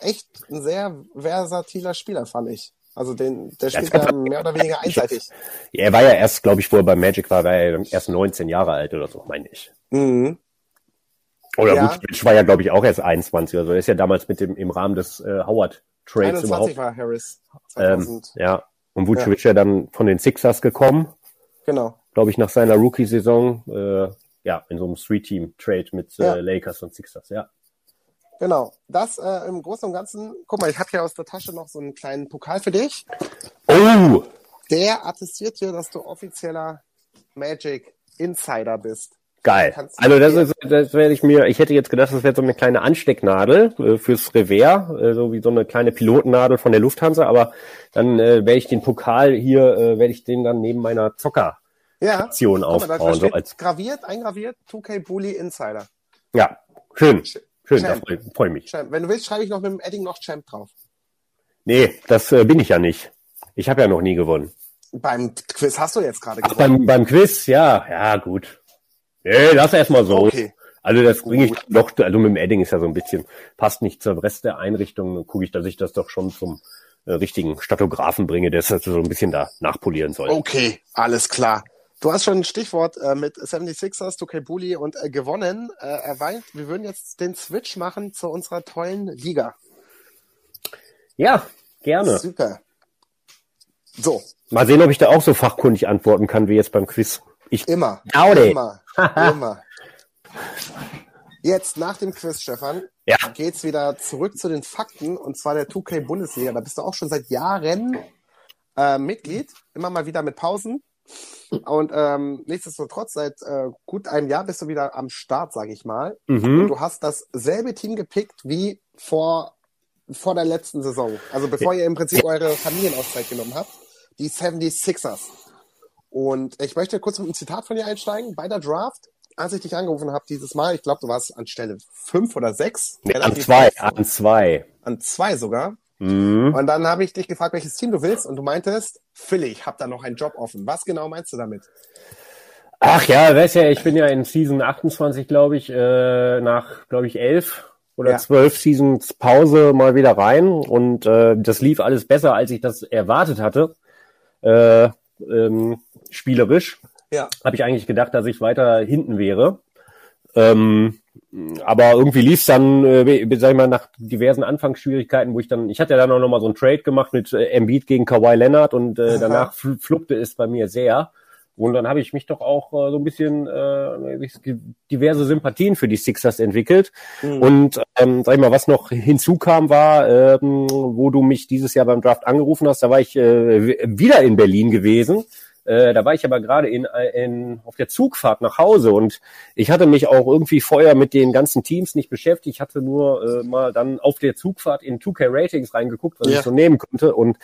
echt ein sehr versatiler Spieler, fand ich. Also den, der spielt ja mehr oder weniger einseitig. Ja, er war ja erst, glaube ich, wo er bei Magic war, war er erst 19 Jahre alt oder so, meine ich. Mhm. Oder Ja. Vucevic war ja, glaube ich, auch erst 21 oder so. Er ist ja damals mit dem im Rahmen des äh, Howard Trades 21 überhaupt. war Harris. Ähm, 2000. ja. Und Vucevic ja. dann von den Sixers gekommen, Genau. glaube ich, nach seiner Rookie-Saison. Äh, ja, in so einem Three-Team-Trade mit Ja. äh, Lakers und Sixers, ja. Genau. Das äh, im Großen und Ganzen. Guck mal, ich habe hier aus der Tasche noch so einen kleinen Pokal für dich. Oh! Der attestiert hier, dass du offizieller Magic Insider bist. Geil. Also das dir- ist, das werde ich mir, ich hätte jetzt gedacht, das wäre so eine kleine Anstecknadel äh, fürs Revers, äh, so wie so eine kleine Pilotennadel von der Lufthansa, aber dann äh, werde ich den Pokal hier, äh, werde ich den dann neben meiner Zocker Ja. Aktion Guck mal, aufbauen. So als, graviert, eingraviert, 2K Bully Insider. ja, schön, schön, da Champ. freue freu mich. Champ. Wenn du willst, schreibe ich noch mit dem Edding noch Champ drauf. Nee, das äh, bin ich ja nicht. Ich habe ja noch nie gewonnen. Beim Quiz hast du jetzt gerade Ach, gewonnen. beim, beim Quiz, ja, ja, gut. Nee, lass erstmal so. Okay. Also das bringe ich doch, also mit dem Edding ist ja so ein bisschen, passt nicht zum Rest der Einrichtung, gucke ich, dass ich das doch schon zum äh, richtigen Statografen bringe, der das so ein bisschen da nachpolieren soll. Okay, alles klar. Du hast schon ein Stichwort äh, mit 76ers, Tukay Bully und äh, gewonnen äh, erwähnt. Wir würden jetzt den Switch machen zu unserer tollen Liga. Ja, gerne. Super. So. Mal sehen, ob ich da auch so fachkundig antworten kann wie jetzt beim Quiz. Ich immer. Howdy. Immer. immer. Jetzt nach dem Quiz, Stefan, ja. geht's wieder zurück zu den Fakten und zwar der 2K Bundesliga. Da bist du auch schon seit Jahren äh, Mitglied, immer mal wieder mit Pausen. Und ähm, nichtsdestotrotz, seit äh, gut einem Jahr bist du wieder am Start, sag ich mal. Mhm. Und du hast dasselbe Team gepickt wie vor, vor der letzten Saison. Also bevor ihr im Prinzip eure Familienauszeit genommen habt. Die 76ers. Und ich möchte kurz mit einem Zitat von dir einsteigen. Bei der Draft, als ich dich angerufen habe dieses Mal, ich glaube, du warst an Stelle fünf oder sechs. Nee, an zwei, an zwei. An zwei sogar. Mhm. Und dann habe ich dich gefragt, welches Team du willst, und du meintest, Philly, ich habe da noch einen Job offen. Was genau meinst du damit? Ach ja, weißt ja, ich bin ja in Season 28, glaube ich, äh, nach, glaube ich, elf oder Ja. zwölf Seasons Pause mal wieder rein und äh, das lief alles besser, als ich das erwartet hatte. Äh, ähm, spielerisch Ja. habe ich eigentlich gedacht, dass ich weiter hinten wäre. Ähm, aber irgendwie lief es dann, äh, sag ich mal, nach diversen Anfangsschwierigkeiten, wo ich dann, ich hatte ja dann auch nochmal so einen Trade gemacht mit äh, Embiid gegen Kawhi Leonard und äh, danach fl fluppte es bei mir sehr. Und dann habe ich mich doch auch äh, so ein bisschen äh, diverse Sympathien für die Sixers entwickelt. Mhm. Und ähm, sag ich mal, was noch hinzukam, war, ähm, wo du mich dieses Jahr beim Draft angerufen hast, da war ich äh, wieder in Berlin gewesen. Äh, da war ich aber gerade in, in, auf der Zugfahrt nach Hause und ich hatte mich auch irgendwie vorher mit den ganzen Teams nicht beschäftigt. Ich hatte nur äh, mal dann auf der Zugfahrt in 2K Ratings reingeguckt, was Ja. ich so nehmen konnte und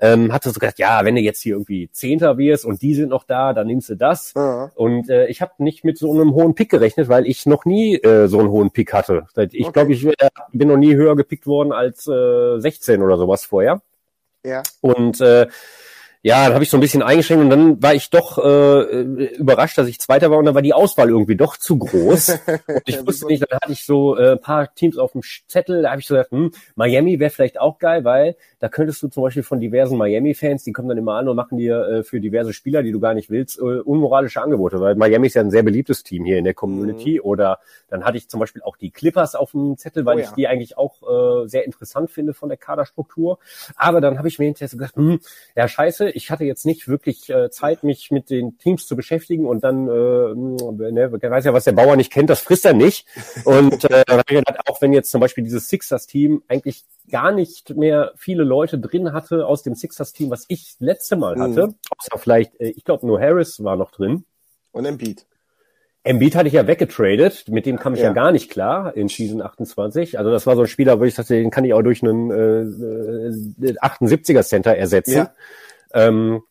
ähm, hatte so gedacht, ja, wenn du jetzt hier irgendwie Zehnter wirst und die sind noch da, dann nimmst du das. Ja. Und äh, ich habe nicht mit so einem hohen Pick gerechnet, weil ich noch nie äh, so einen hohen Pick hatte. Ich Okay. glaube, ich äh, bin noch nie höher gepickt worden als äh, 16 oder sowas vorher. Ja. Und äh, ja, dann habe ich so ein bisschen eingeschränkt und dann war ich doch äh, überrascht, dass ich Zweiter war und dann war die Auswahl irgendwie doch zu groß. Und ich wusste nicht, dann hatte ich so äh, ein paar Teams auf dem Zettel, da habe ich so gedacht, hm, Miami wäre vielleicht auch geil, weil da könntest du zum Beispiel von diversen Miami-Fans, die kommen dann immer an und machen dir äh, für diverse Spieler, die du gar nicht willst, äh, unmoralische Angebote, weil Miami ist ja ein sehr beliebtes Team hier in der Community. Oder dann hatte ich zum Beispiel auch die Clippers auf dem Zettel, weil Oh ich ja. die eigentlich auch äh, sehr interessant finde von der Kaderstruktur. Aber dann habe ich mir hinterher so gedacht, hm, ja scheiße, ich hatte jetzt nicht wirklich äh, Zeit, mich mit den Teams zu beschäftigen und dann, äh, ne, wer weiß ja, was der Bauer nicht kennt, das frisst er nicht. Und äh, gedacht, auch wenn jetzt zum Beispiel dieses Sixers-Team eigentlich gar nicht mehr viele Leute drin hatte aus dem Sixers-Team, was ich letzte Mal hatte, Mhm. außer vielleicht, äh, ich glaube nur Harris war noch drin. Und Embiid. Embiid hatte ich ja weggetradet, mit dem kam ich ja. Ja. gar nicht klar in Season 28. Also das war so ein Spieler, wo ich dachte, den kann ich auch durch einen äh, äh, 78er Center ersetzen. Ja. Ähm,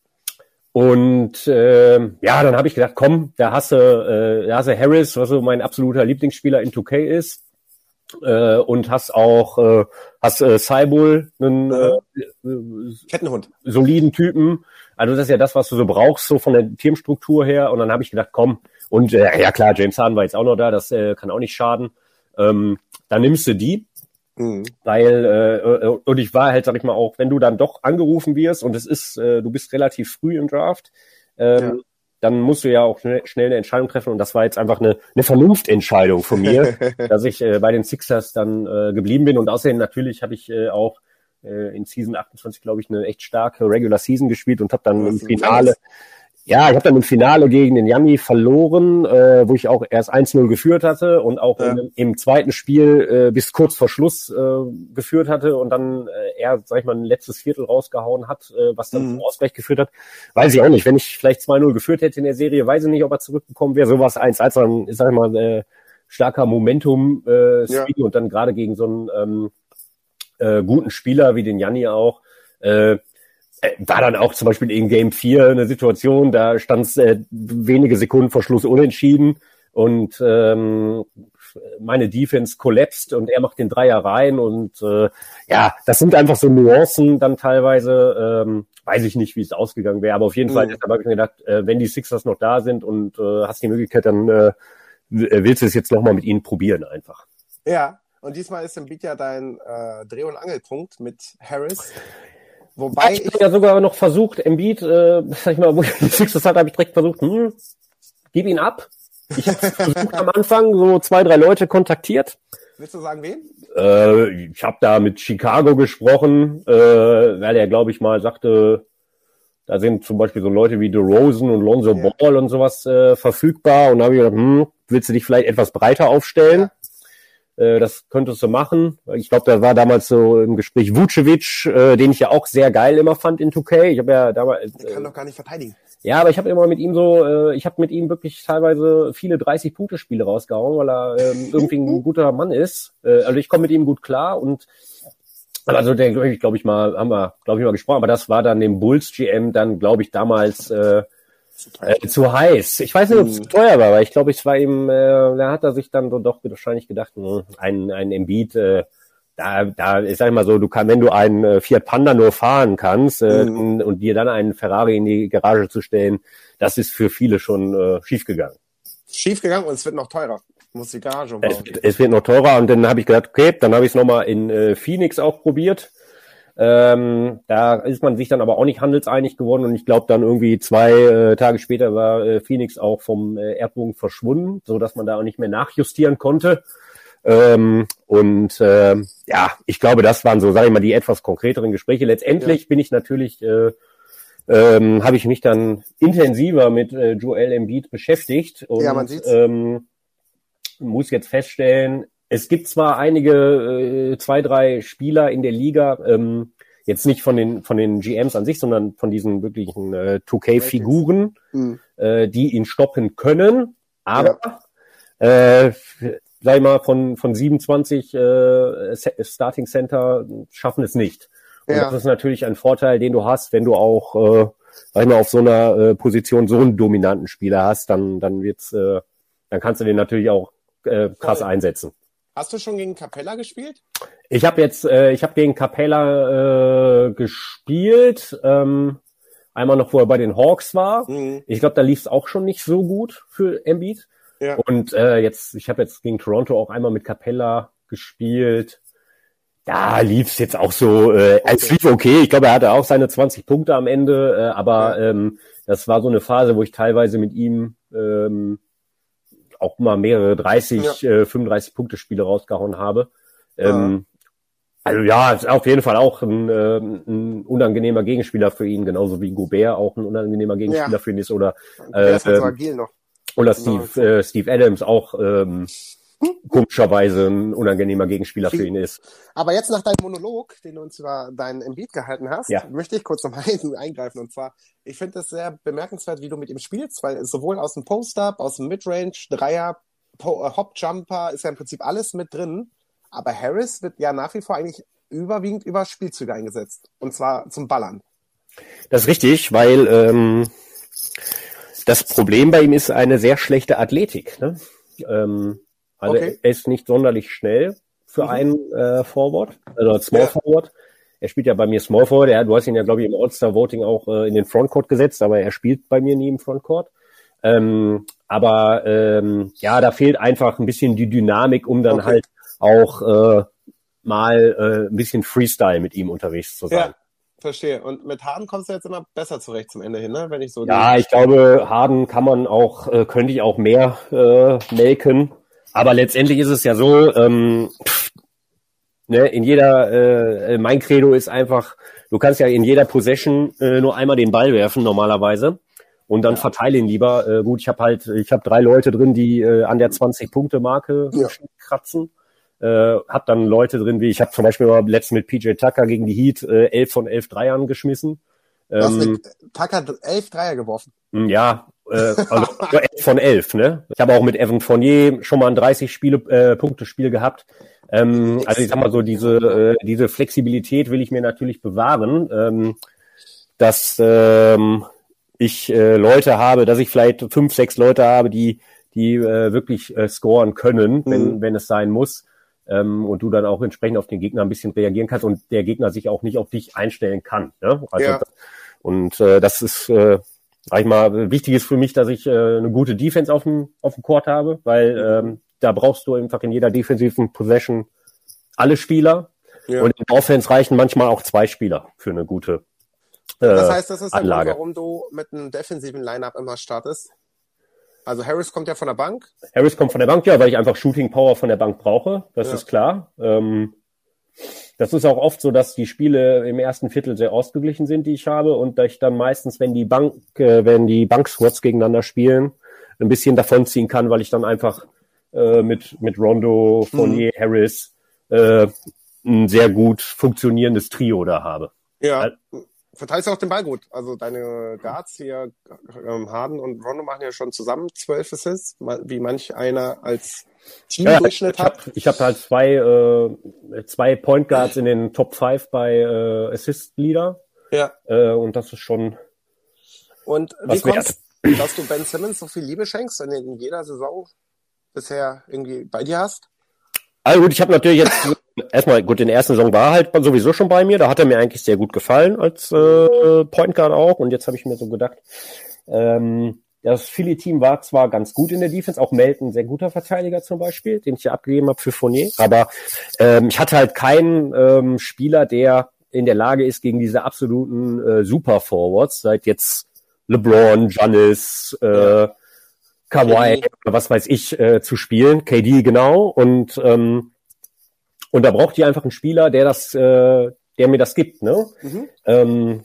und äh, ja, dann habe ich gedacht, komm, da hast du, äh, hast du Harris, was so mein absoluter Lieblingsspieler in 2K ist. Äh, und hast auch äh, hast äh, Cybul, einen äh, äh, Kettenhund. soliden Typen. Also das ist ja das, was du so brauchst, so von der Teamstruktur her. Und dann habe ich gedacht, komm, und äh, ja klar, James Harden war jetzt auch noch da, das äh, kann auch nicht schaden. Ähm, dann nimmst du die, Mhm. weil äh, äh, und ich war halt, sag ich mal, auch wenn du dann doch angerufen wirst und es ist, äh, du bist relativ früh im Draft, ähm, Ja. dann musst du ja auch schnell, schnell eine Entscheidung treffen und das war jetzt einfach eine, eine Vernunftentscheidung von mir, dass ich äh, bei den Sixers dann äh, geblieben bin und außerdem natürlich habe ich äh, auch äh, in Season 28, glaube ich, eine echt starke Regular Season gespielt und habe dann im Finale ja, ich habe dann im Finale gegen den Yanni verloren, äh, wo ich auch erst 1-0 geführt hatte und auch Ja. im, im zweiten Spiel äh, bis kurz vor Schluss äh, geführt hatte und dann äh, er, sag ich mal, ein letztes Viertel rausgehauen hat, äh, was dann Mhm. zum Ausgleich geführt hat. Weiß ich auch nicht. Wenn ich vielleicht 2-0 geführt hätte in der Serie, weiß ich nicht, ob er zurückgekommen wäre. Sowas 1-1, dann, sag ich mal, äh, starker Momentum äh, Ja. Und dann gerade gegen so einen ähm, äh, guten Spieler wie den Janni auch, äh, war dann auch zum Beispiel in Game 4 eine Situation, da stand es äh, wenige Sekunden vor Schluss unentschieden und ähm, meine Defense kollapst und er macht den Dreier rein und äh, ja, das sind einfach so Nuancen dann teilweise, ähm, weiß ich nicht, wie es ausgegangen wäre, aber auf jeden Mhm. Fall deshalb habe ich mir gedacht, äh, wenn die Sixers noch da sind und äh, hast die Möglichkeit, dann äh, willst du es jetzt nochmal mit ihnen probieren einfach. Ja. Und diesmal ist Embiid ja dein äh, Dreh- und Angelpunkt mit Harris. Wobei ich, ich ja sogar noch versucht, Embiid, äh, sag ich mal, wo ich die Sixers hatte, habe ich direkt versucht, hm, gib ihn ab. Ich habe versucht am Anfang so zwei, drei Leute kontaktiert. Willst du sagen, wen? Äh, ich habe da mit Chicago gesprochen, äh, weil er, glaube ich, mal sagte, da sind zum Beispiel so Leute wie DeRozan und Lonzo ja. Ball und sowas äh, verfügbar. Und da habe ich gedacht, hm, willst du dich vielleicht etwas breiter aufstellen? Ja. Äh, das könntest du machen. Ich glaube, da war damals so im Gespräch Vucevic, äh, den ich ja auch sehr geil immer fand in 2K. Ich habe ja damals. Der kann doch gar nicht verteidigen. Ja, aber ich habe immer mit ihm so, äh, ich habe mit ihm wirklich teilweise viele 30-Punkte-Spiele rausgehauen, weil er ähm, irgendwie ein guter Mann ist. Äh, also ich komme mit ihm gut klar und also der glaube ich mal, haben wir, glaube ich mal gesprochen, aber das war dann dem Bulls GM dann, glaube ich, damals äh, äh, zu heiß. Ich weiß nicht, ob es zu teuer war, aber ich glaube, es war ihm, äh, da hat er sich dann so doch wahrscheinlich gedacht, mh, hm, ein, ein Embiid, äh, da, da ist sag ich mal so, du kannst, wenn du einen äh, Fiat Panda nur fahren kannst äh, mhm. und, und dir dann einen Ferrari in die Garage zu stellen, das ist für viele schon äh, schiefgegangen. Schiefgegangen und es wird noch teurer. Muss die Garage umbauen. Es, es wird noch teurer und dann habe ich gedacht, okay, dann habe ich es nochmal in äh, Phoenix auch probiert. Ähm, da ist man sich dann aber auch nicht handelseinig geworden und ich glaube dann irgendwie zwei äh, Tage später war äh, Phoenix auch vom äh, Erdbogen verschwunden, so dass man da auch nicht mehr nachjustieren konnte. Ähm, und äh, ja, ich glaube, das waren so, sage ich mal, die etwas konkreteren Gespräche. Letztendlich ja. bin ich natürlich, äh, ähm, habe ich mich dann intensiver mit äh, Joel Embiid beschäftigt und ja. Ähm, muss jetzt feststellen, es gibt zwar einige, äh, zwei, drei Spieler in der Liga, ähm, jetzt nicht von den von den GMs an sich, sondern von diesen wirklichen äh, 2K-Figuren, mhm. äh, die ihn stoppen können, aber ja. äh, sag ich mal, von, von 27 äh, Starting Center schaffen es nicht. Und ja. das ist natürlich ein Vorteil, den du hast, wenn du auch, äh, sag ich mal, auf so einer äh, Position so einen dominanten Spieler hast, dann, dann wird's, äh, dann kannst du den natürlich auch äh, krass Voll. einsetzen. Hast du schon gegen Capella gespielt? Ich habe jetzt, äh, ich habe gegen Capella äh, gespielt. Ähm, einmal noch, wo er bei den Hawks war. Mhm. Ich glaube, da lief es auch schon nicht so gut für Embiid. Ja. Und äh, jetzt, ich habe jetzt gegen Toronto auch einmal mit Capella gespielt. Da lief es jetzt auch so, äh, okay. es lief okay. Ich glaube, er hatte auch seine 20 Punkte am Ende, äh, aber ja. ähm, das war so eine Phase, wo ich teilweise mit ihm ähm, auch mal mehrere 30, ja. äh, 35 Punkte Spiele rausgehauen habe. Ähm, also ja, ist auf jeden Fall auch ein, äh, ein unangenehmer Gegenspieler für ihn, genauso wie Gobert auch ein unangenehmer Gegenspieler ja. für ihn ist oder äh, halt agil noch. Oder Steve, genau. äh, Steve Adams auch ähm, komischerweise ein unangenehmer Gegenspieler für ihn ist. Aber jetzt nach deinem Monolog, den du uns über deinen Embiid gehalten hast, ja. möchte ich kurz noch mal eingreifen. Und zwar, ich finde es sehr bemerkenswert, wie du mit ihm spielst, weil sowohl aus dem Post-Up, aus dem Midrange, Dreier, äh, Hop-Jumper ist ja im Prinzip alles mit drin. Aber Harris wird ja nach wie vor eigentlich überwiegend über Spielzüge eingesetzt. Und zwar zum Ballern. Das ist richtig, weil ähm, das Problem bei ihm ist eine sehr schlechte Athletik. Ne? Ähm, also okay. er ist nicht sonderlich schnell für mhm. einen äh, Forward, also Small ja. Forward. Er spielt ja bei mir Small Forward. Er, du hast ihn ja, glaube ich, im All-Star-Voting auch äh, in den Frontcourt gesetzt, aber er spielt bei mir nie im Frontcourt. Ähm, aber ähm, ja, da fehlt einfach ein bisschen die Dynamik, um dann okay. halt auch äh, mal äh, ein bisschen Freestyle mit ihm unterwegs zu sein. Ja. Verstehe. Und mit Harden kommst du jetzt immer besser zurecht zum Ende hin, ne? Wenn ich so. Ja, ich glaube, Harden kann man auch, äh, könnte ich auch mehr äh, melken. Aber letztendlich ist es ja so, ähm, pff, ne, in jeder, äh, mein Credo ist einfach, du kannst ja in jeder Possession äh, nur einmal den Ball werfen normalerweise und dann verteile ihn lieber. Äh, gut, ich habe halt, ich habe drei Leute drin, die äh, an der 20-Punkte-Marke ja. kratzen äh, hab dann Leute drin, wie ich habe zum Beispiel mal letztens mit PJ Tucker gegen die Heat äh, 11 von 11 Dreiern geschmissen. Ähm, Tucker 11 Dreier geworfen? Hm, ja, äh, also 11 von 11. Ne? Ich habe auch mit Evan Fournier schon mal ein 30 Spiele, äh, Punkte Spiel gehabt. Ähm, also ich sag mal so, diese, äh, diese Flexibilität will ich mir natürlich bewahren, ähm, dass ähm, ich äh, Leute habe, dass ich vielleicht fünf, sechs Leute habe, die die äh, wirklich äh, scoren können, wenn, mhm. wenn es sein muss ähm, und du dann auch entsprechend auf den Gegner ein bisschen reagieren kannst und der Gegner sich auch nicht auf dich einstellen kann. Ne? Also, ja. Und äh, das ist, äh, sag ich mal, wichtig ist für mich, dass ich äh, eine gute Defense auf dem, auf dem Court habe, weil ähm, da brauchst du einfach in jeder defensiven Possession alle Spieler. Ja. Und in Offense reichen manchmal auch zwei Spieler für eine gute äh, Das heißt, das ist der Grund, warum du mit einem defensiven Lineup immer startest? Also Harris kommt ja von der Bank. Harris kommt von der Bank, ja, weil ich einfach Shooting Power von der Bank brauche. Das ja. ist klar. Ähm, das ist auch oft so, dass die Spiele im ersten Viertel sehr ausgeglichen sind, die ich habe, und dass ich dann meistens, wenn die Bank, äh, wenn die Bank-Squads gegeneinander spielen, ein bisschen davonziehen kann, weil ich dann einfach äh, mit, mit Rondo, Fournier, mhm. Harris äh, ein sehr gut funktionierendes Trio da habe. Ja. Verteilst du auch den Ball gut. Also deine Guards hier, ähm, Harden und Rondo machen ja schon zusammen zwölf Assists, wie manch einer als Teamdurchschnitt ja, hat. Ich habe hab halt zwei, äh, zwei Point Guards in den Top 5 bei äh, Assist Leader. Ja. Äh, und das ist schon. Und wie kommst du, dass du Ben Simmons so viel Liebe schenkst und in jeder Saison bisher irgendwie bei dir hast? Also gut, ich habe natürlich jetzt erstmal, gut, in der ersten Saison war er halt sowieso schon bei mir, da hat er mir eigentlich sehr gut gefallen als äh, Point Guard auch. Und jetzt habe ich mir so gedacht, ähm, das Philly-Team war zwar ganz gut in der Defense, auch Melton, sehr guter Verteidiger zum Beispiel, den ich ja abgegeben habe für Fournier, aber ähm, ich hatte halt keinen ähm, Spieler, der in der Lage ist, gegen diese absoluten äh, Super-Forwards, seit jetzt LeBron, Giannis, äh, Kawhi was weiß ich äh, zu spielen, KD genau. Und ähm, und da braucht ihr einfach einen Spieler, der das, äh, der mir das gibt, ne? Mhm. Ähm,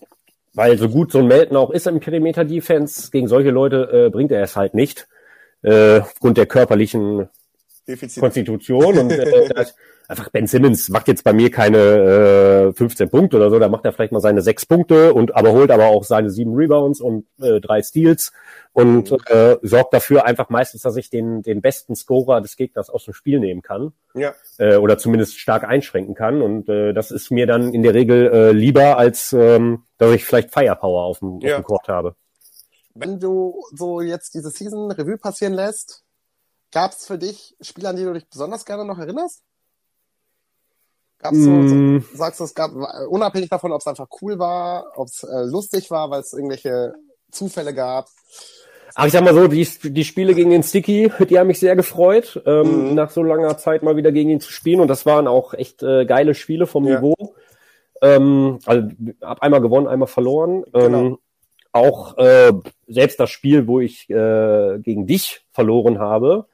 weil so gut so ein Melton auch ist im Perimeter Defense, gegen solche Leute äh, bringt er es halt nicht, äh, aufgrund der körperlichen Defizit. Konstitution und äh, einfach Ben Simmons macht jetzt bei mir keine äh, 15 Punkte oder so, da macht er vielleicht mal seine sechs Punkte und aber holt aber auch seine sieben Rebounds und äh, drei Steals und mhm. äh, sorgt dafür einfach meistens, dass ich den den besten Scorer des Gegners aus dem Spiel nehmen kann. Ja. Äh, oder zumindest stark einschränken kann und äh, das ist mir dann in der Regel äh, lieber als ähm, dass ich vielleicht Firepower auf dem, ja. auf dem Court habe. Wenn du so jetzt diese Season Revue passieren lässt, gab es für dich Spieler, an die du dich besonders gerne noch erinnerst? Gab's so, mm. so, sagst du, es gab, unabhängig davon, ob es einfach cool war, ob es äh, lustig war, weil es irgendwelche Zufälle gab? Ach, ich sag mal so, die, die Spiele gegen den Sticky, die haben mich sehr gefreut, ähm, mhm. nach so langer Zeit mal wieder gegen ihn zu spielen. Und das waren auch echt äh, geile Spiele vom ja. Niveau. Ähm, also hab einmal gewonnen, einmal verloren. Genau. Ähm, auch äh, selbst das Spiel, wo ich äh, gegen dich verloren habe,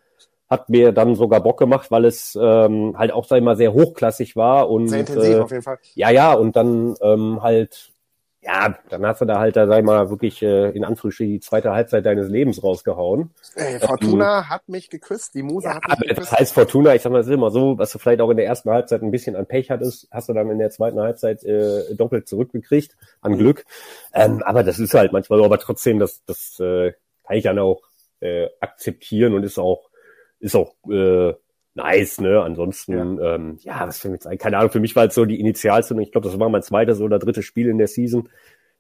hat mir dann sogar Bock gemacht, weil es ähm, halt auch, sag ich mal, sehr hochklassig war und sehr intensiv äh, auf jeden Fall. Ja, ja, und dann ähm, halt, ja, dann hast du da halt, da, sag ich mal, wirklich äh, in Anführungsstrichen die zweite Halbzeit deines Lebens rausgehauen. Ey, Fortuna ähm, hat mich geküsst, die Muse ja, hat mich geküsst. Das heißt Fortuna, ich sag mal, es ist immer so, was du vielleicht auch in der ersten Halbzeit ein bisschen an Pech hattest, hast du dann in der zweiten Halbzeit äh, doppelt zurückgekriegt, an. Glück. Ähm, aber das ist halt manchmal so, aber trotzdem, das, das äh, kann ich dann auch äh, akzeptieren und ist auch ist auch äh, nice, ne? Ansonsten, ja, ähm, ja was für mich jetzt keine Ahnung, für mich war es so die Initialzündung. Ich glaube, das war mein zweites oder drittes Spiel in der Season.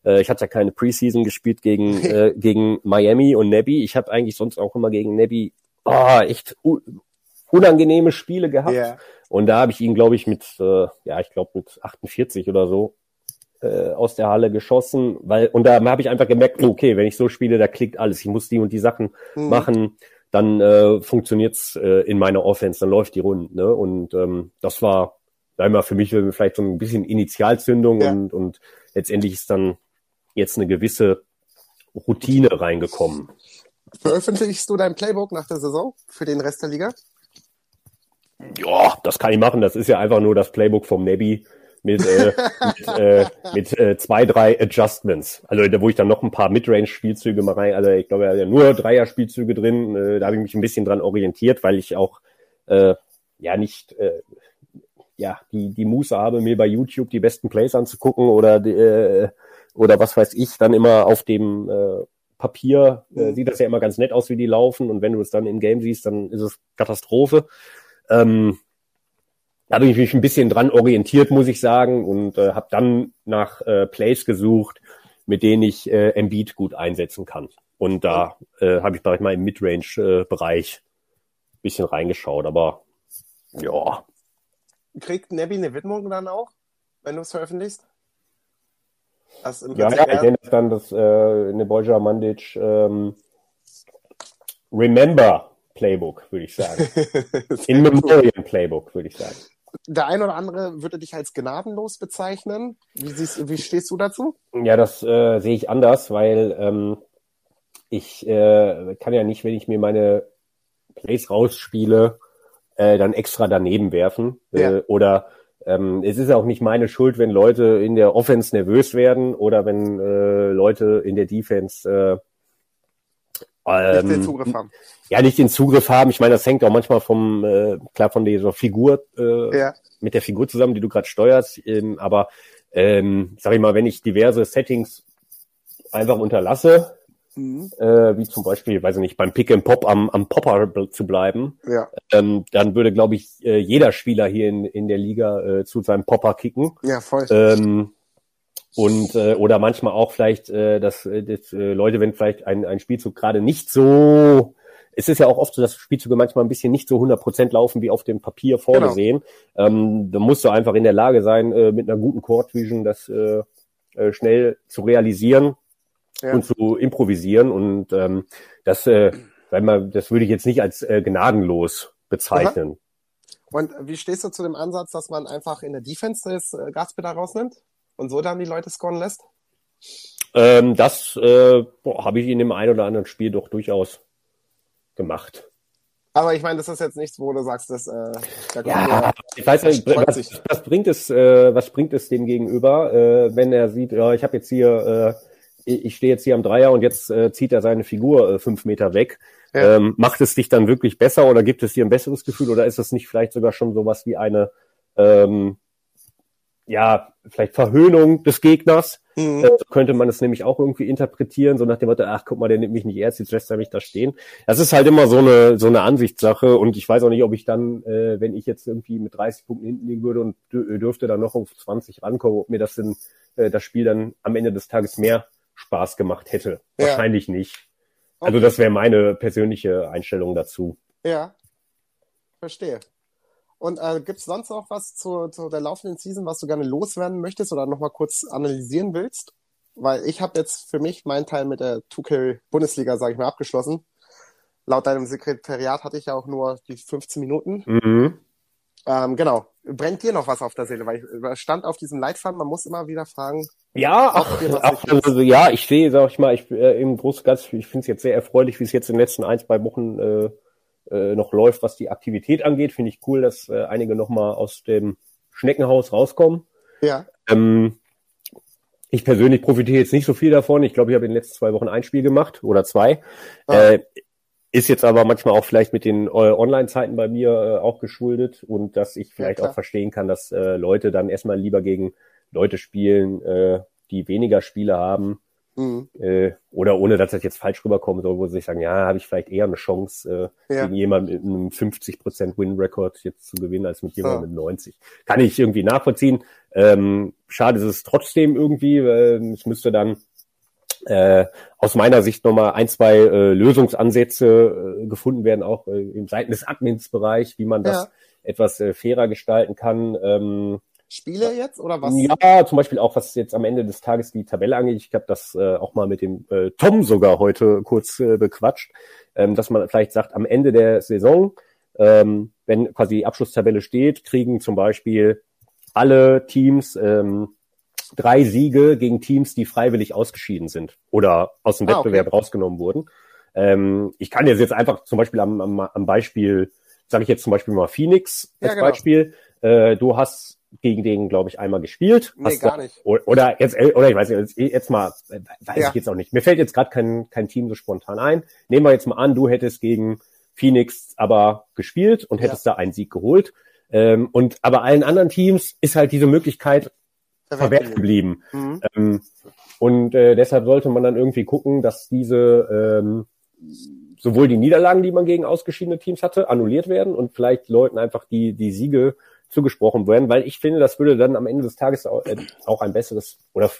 Äh, ich hatte ja keine Preseason gespielt gegen, äh, gegen Miami und Nebby. Ich habe eigentlich sonst auch immer gegen Nebby oh, echt unangenehme Spiele gehabt. Yeah. Und da habe ich ihn, glaube ich, mit, äh, ja, ich glaube mit 48 oder so äh, aus der Halle geschossen, weil und da habe ich einfach gemerkt, okay, wenn ich so spiele, da klickt alles. Ich muss die und die Sachen mhm. machen dann äh, funktioniert's äh, in meiner Offense, dann läuft die rund. Ne? Und ähm, das war einmal für mich vielleicht so ein bisschen Initialzündung ja. und, und letztendlich ist dann jetzt eine gewisse Routine reingekommen. Veröffentlichst du dein Playbook nach der Saison für den Rest der Liga? Ja, das kann ich machen. Das ist ja einfach nur das Playbook vom Nebi mit, äh, mit, äh, mit äh, zwei, drei Adjustments. Also da wo ich dann noch ein paar Midrange-Spielzüge mal rein, also ich glaube, er hat ja nur Dreier-Spielzüge drin, äh, da habe ich mich ein bisschen dran orientiert, weil ich auch äh, ja nicht äh, ja die die Muße habe, mir bei YouTube die besten Plays anzugucken oder äh, oder was weiß ich, dann immer auf dem äh, Papier äh, sieht das ja immer ganz nett aus, wie die laufen und wenn du es dann im Game siehst, dann ist es Katastrophe. Ähm, da habe ich mich ein bisschen dran orientiert, muss ich sagen, und äh, habe dann nach äh, Plays gesucht, mit denen ich äh, Embiid gut einsetzen kann. Und da äh, habe ich sag ich mal im Midrange-Bereich äh, bisschen reingeschaut, aber ja. Kriegt Nebby eine Widmung dann auch, wenn du es veröffentlichst? ja, ja, ich nenne das dann das äh, Nebolja Mandic ähm, Remember Playbook, würde ich sagen. In Memorial Playbook, würde ich sagen. Der ein oder andere würde dich als gnadenlos bezeichnen. Wie, siehst, wie stehst du dazu? Ja, das äh, sehe ich anders, weil ähm, ich äh, kann ja nicht, wenn ich mir meine Plays rausspiele, äh, dann extra daneben werfen. Äh, ja. Äh, oder ähm, es ist auch nicht meine Schuld, wenn Leute in der Offense nervös werden oder wenn äh, Leute in der Defense äh, ähm, nicht den Zugriff haben. Ja, nicht den Zugriff haben. Ich meine, das hängt auch manchmal vom, äh, klar, von dieser Figur, äh, ja. mit der Figur zusammen, die du gerade steuerst. Ähm, aber ähm, sag ich mal, wenn ich diverse Settings einfach unterlasse, mhm. äh, wie zum Beispiel, weiß ich nicht, beim Pick and Pop am, am Popper zu bleiben, ja. ähm, dann würde, glaube ich, äh, jeder Spieler hier in, in der Liga äh, zu seinem Popper kicken. Ja, voll. Ähm, und äh, oder manchmal auch vielleicht, äh, dass, äh, dass äh, Leute, wenn vielleicht ein, ein Spielzug gerade nicht so es ist ja auch oft so, dass Spielzüge manchmal ein bisschen nicht so 100% laufen, wie auf dem Papier vorgesehen. Genau. Ähm, da musst du einfach in der Lage sein, äh, mit einer guten Court Vision das äh, äh, schnell zu realisieren ja. und zu improvisieren. Und ähm, das, äh, weil man, das würde ich jetzt nicht als äh, gnadenlos bezeichnen. Aha. Und wie stehst du zu dem Ansatz, dass man einfach in der Defense das äh, Gaspedal rausnimmt? Und so dann die Leute scoren lässt? Ähm, das äh, habe ich in dem einen oder anderen Spiel doch durchaus gemacht. Aber ich meine, das ist jetzt nichts, wo du sagst, dass äh, ja, ich weiß nicht, was, was, bringt es, äh, was bringt es dem Gegenüber, äh, wenn er sieht, ja, ich habe jetzt hier, äh, ich stehe jetzt hier am Dreier und jetzt äh, zieht er seine Figur äh, fünf Meter weg. Ja. Ähm, macht es dich dann wirklich besser oder gibt es dir ein besseres Gefühl oder ist es nicht vielleicht sogar schon sowas wie eine ähm, ja, vielleicht Verhöhnung des Gegners. Mhm. Äh, so könnte man es nämlich auch irgendwie interpretieren, so nach dem Motto, ach guck mal, der nimmt mich nicht ernst, jetzt lässt er mich da stehen. Das ist halt immer so eine, so eine Ansichtssache und ich weiß auch nicht, ob ich dann, äh, wenn ich jetzt irgendwie mit 30 Punkten hinten liegen würde und dürfte dann noch auf 20 rankommen, ob mir das denn, äh, das Spiel dann am Ende des Tages mehr Spaß gemacht hätte. Ja. Wahrscheinlich nicht. Also das wäre meine persönliche Einstellung dazu. Ja, verstehe. Und äh, gibt es sonst noch was zu, zu der laufenden Season, was du gerne loswerden möchtest oder nochmal kurz analysieren willst? Weil ich habe jetzt für mich meinen Teil mit der 2K-Bundesliga, sage ich mal, abgeschlossen. Laut deinem Sekretariat hatte ich ja auch nur die 15 Minuten. Mhm. Ähm, genau. Brennt dir noch was auf der Seele? Weil ich stand auf diesem Leitfaden, man muss immer wieder fragen. Ja, ach, ach, also, ja, ich sehe, sag ich mal, ich äh, im Großen und Ganzen, ich finde es jetzt sehr erfreulich, wie es jetzt in den letzten ein, zwei Wochen äh, äh, noch läuft, was die Aktivität angeht. Finde ich cool, dass äh, einige nochmal aus dem Schneckenhaus rauskommen. Ja. Ähm, ich persönlich profitiere jetzt nicht so viel davon. Ich glaube, ich habe in den letzten zwei Wochen ein Spiel gemacht oder zwei. Ah. Äh, ist jetzt aber manchmal auch vielleicht mit den äh, Online-Zeiten bei mir äh, auch geschuldet und dass ich vielleicht ja, auch verstehen kann, dass äh, Leute dann erstmal lieber gegen Leute spielen, die weniger Spiele haben Mhm. Äh, oder ohne, dass das jetzt falsch rüberkommen soll, wo sie sich sagen, ja, habe ich vielleicht eher eine Chance, äh, ja. gegen jemanden mit einem 50% Win-Record jetzt zu gewinnen, als mit jemandem ja. mit 90. Kann ich irgendwie nachvollziehen. Ähm, schade ist es trotzdem irgendwie. Äh, es müsste dann äh, aus meiner Sicht nochmal ein, zwei äh, Lösungsansätze äh, gefunden werden, auch äh, im Seiten des Admins-Bereich, wie man das ja. etwas äh, fairer gestalten kann. Ähm, Spiele jetzt oder was? Ja, zum Beispiel auch, was jetzt am Ende des Tages die Tabelle angeht. Ich habe das äh, auch mal mit dem äh, Tom sogar heute kurz äh, bequatscht, ähm, dass man vielleicht sagt, am Ende der Saison, ähm, wenn quasi die Abschlusstabelle steht, kriegen zum Beispiel alle Teams ähm, drei Siege gegen Teams, die freiwillig ausgeschieden sind oder aus dem ah, Wettbewerb okay. rausgenommen wurden. Ähm, ich kann jetzt jetzt einfach zum Beispiel am, am, am Beispiel, sage ich jetzt zum Beispiel mal Phoenix als ja, genau. Beispiel. Äh, du hast gegen den, glaube ich, einmal gespielt. Nee, gar nicht. Oder jetzt, oder ich weiß nicht, jetzt mal, weiß ja. ich jetzt auch nicht. Mir fällt jetzt gerade kein, kein Team so spontan ein. Nehmen wir jetzt mal an, du hättest gegen Phoenix aber gespielt und hättest ja. da einen Sieg geholt. Ähm, und aber allen anderen Teams ist halt diese Möglichkeit verwehrt geblieben. Mhm. Ähm, und äh, deshalb sollte man dann irgendwie gucken, dass diese ähm, sowohl die Niederlagen, die man gegen ausgeschiedene Teams hatte, annulliert werden und vielleicht Leuten einfach die, die Siege zugesprochen werden, weil ich finde, das würde dann am Ende des Tages auch, äh, ein besseres oder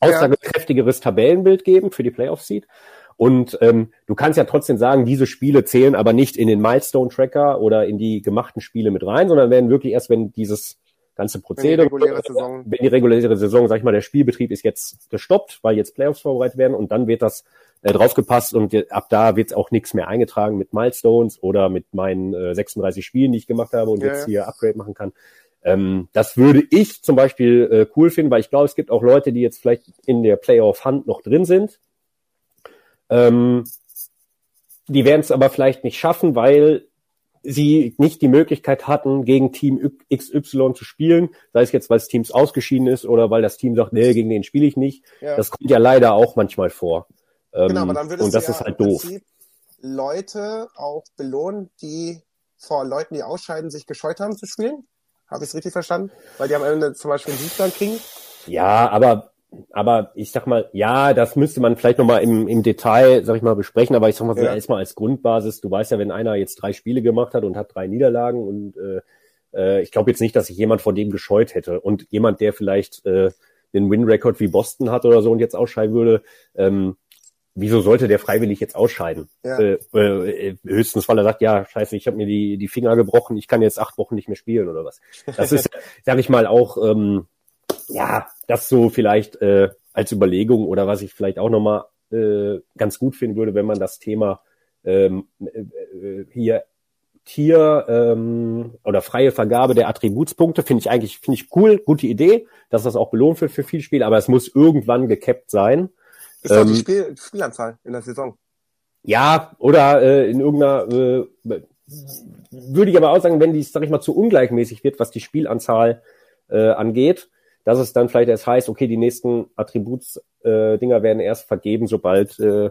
aussagekräftigeres Tabellenbild geben für die Playoff-Seed. Und ähm, du kannst ja trotzdem sagen, diese Spiele zählen aber nicht in den Milestone-Tracker oder in die gemachten Spiele mit rein, sondern werden wirklich erst, wenn dieses ganze Prozedere, wenn die reguläre Saison, wenn die reguläre Saison, sag ich mal, der Spielbetrieb ist jetzt gestoppt, weil jetzt Playoffs vorbereitet werden und dann wird das äh, draufgepasst und ab da wird auch nichts mehr eingetragen mit Milestones oder mit meinen äh, 36 Spielen, die ich gemacht habe und ja, jetzt hier Upgrade machen kann. Ähm, das würde ich zum Beispiel äh, cool finden, weil ich glaube, es gibt auch Leute, die jetzt vielleicht in der Playoff Hand noch drin sind. Ähm, die werden es aber vielleicht nicht schaffen, weil sie nicht die Möglichkeit hatten, gegen Team XY zu spielen, sei es jetzt, weil das Team ausgeschieden ist oder weil das Team sagt, nee, gegen den spiele ich nicht. Ja. Das kommt ja leider auch manchmal vor. Ähm, genau, aber dann würdest und das du ja ist halt doof. Leute auch belohnen, die vor Leuten, die ausscheiden, sich gescheut haben zu spielen? Habe ich es richtig verstanden? Weil die am Ende zum Beispiel einen Sieg dann kriegen? Ja, aber aber ich sag mal, ja, das müsste man vielleicht nochmal im, im Detail, sag ich mal, besprechen, aber ich sag mal, ja. erstmal als Grundbasis, du weißt ja, wenn einer jetzt drei Spiele gemacht hat und hat drei Niederlagen und äh, äh, ich glaube jetzt nicht, dass sich jemand vor dem gescheut hätte. Und jemand, der vielleicht äh, den Win-Record wie Boston hat oder so und jetzt ausscheiden würde, ähm, wieso sollte der freiwillig jetzt ausscheiden? Ja. Äh, äh, höchstens, weil er sagt, ja, scheiße, ich habe mir die, die Finger gebrochen, ich kann jetzt acht Wochen nicht mehr spielen oder was. Das ist, sag ich mal, auch, ähm, ja, das so vielleicht äh, als Überlegung oder was ich vielleicht auch nochmal äh, ganz gut finden würde, wenn man das Thema ähm, äh, hier Tier ähm, oder freie Vergabe der Attributspunkte finde ich eigentlich finde ich cool, gute Idee, dass das auch belohnt wird für viel Spiel, aber es muss irgendwann gekappt sein ist ähm, die Spiel Spielanzahl in der Saison. Ja, oder äh, in irgendeiner äh, würde ich aber auch sagen, wenn die, sag ich mal, zu ungleichmäßig wird, was die Spielanzahl äh, angeht, dass es dann vielleicht erst heißt, okay, die nächsten Attributsdinger äh, werden erst vergeben, sobald äh,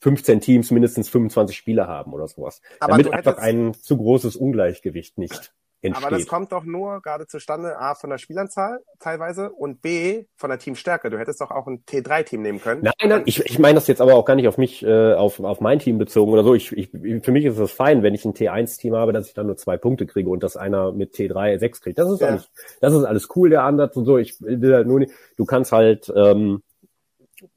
15 Teams mindestens 25 Spieler haben oder sowas. Aber Damit einfach ein zu großes Ungleichgewicht nicht entsteht. Aber das kommt doch nur gerade zustande, A, von der Spielanzahl teilweise und B, von der Teamstärke. Du hättest doch auch ein T3-Team nehmen können. Nein, nein, ich, ich meine das jetzt aber auch gar nicht auf mich, äh, auf, auf mein Team bezogen oder so. Ich, ich, für mich ist es fein, wenn ich ein T1-Team habe, dass ich dann nur zwei Punkte kriege und dass einer mit T3 sechs kriegt. Das ist ja. alles, das ist alles cool, der Ansatz und so. Ich will halt nur nicht, du kannst halt, ähm,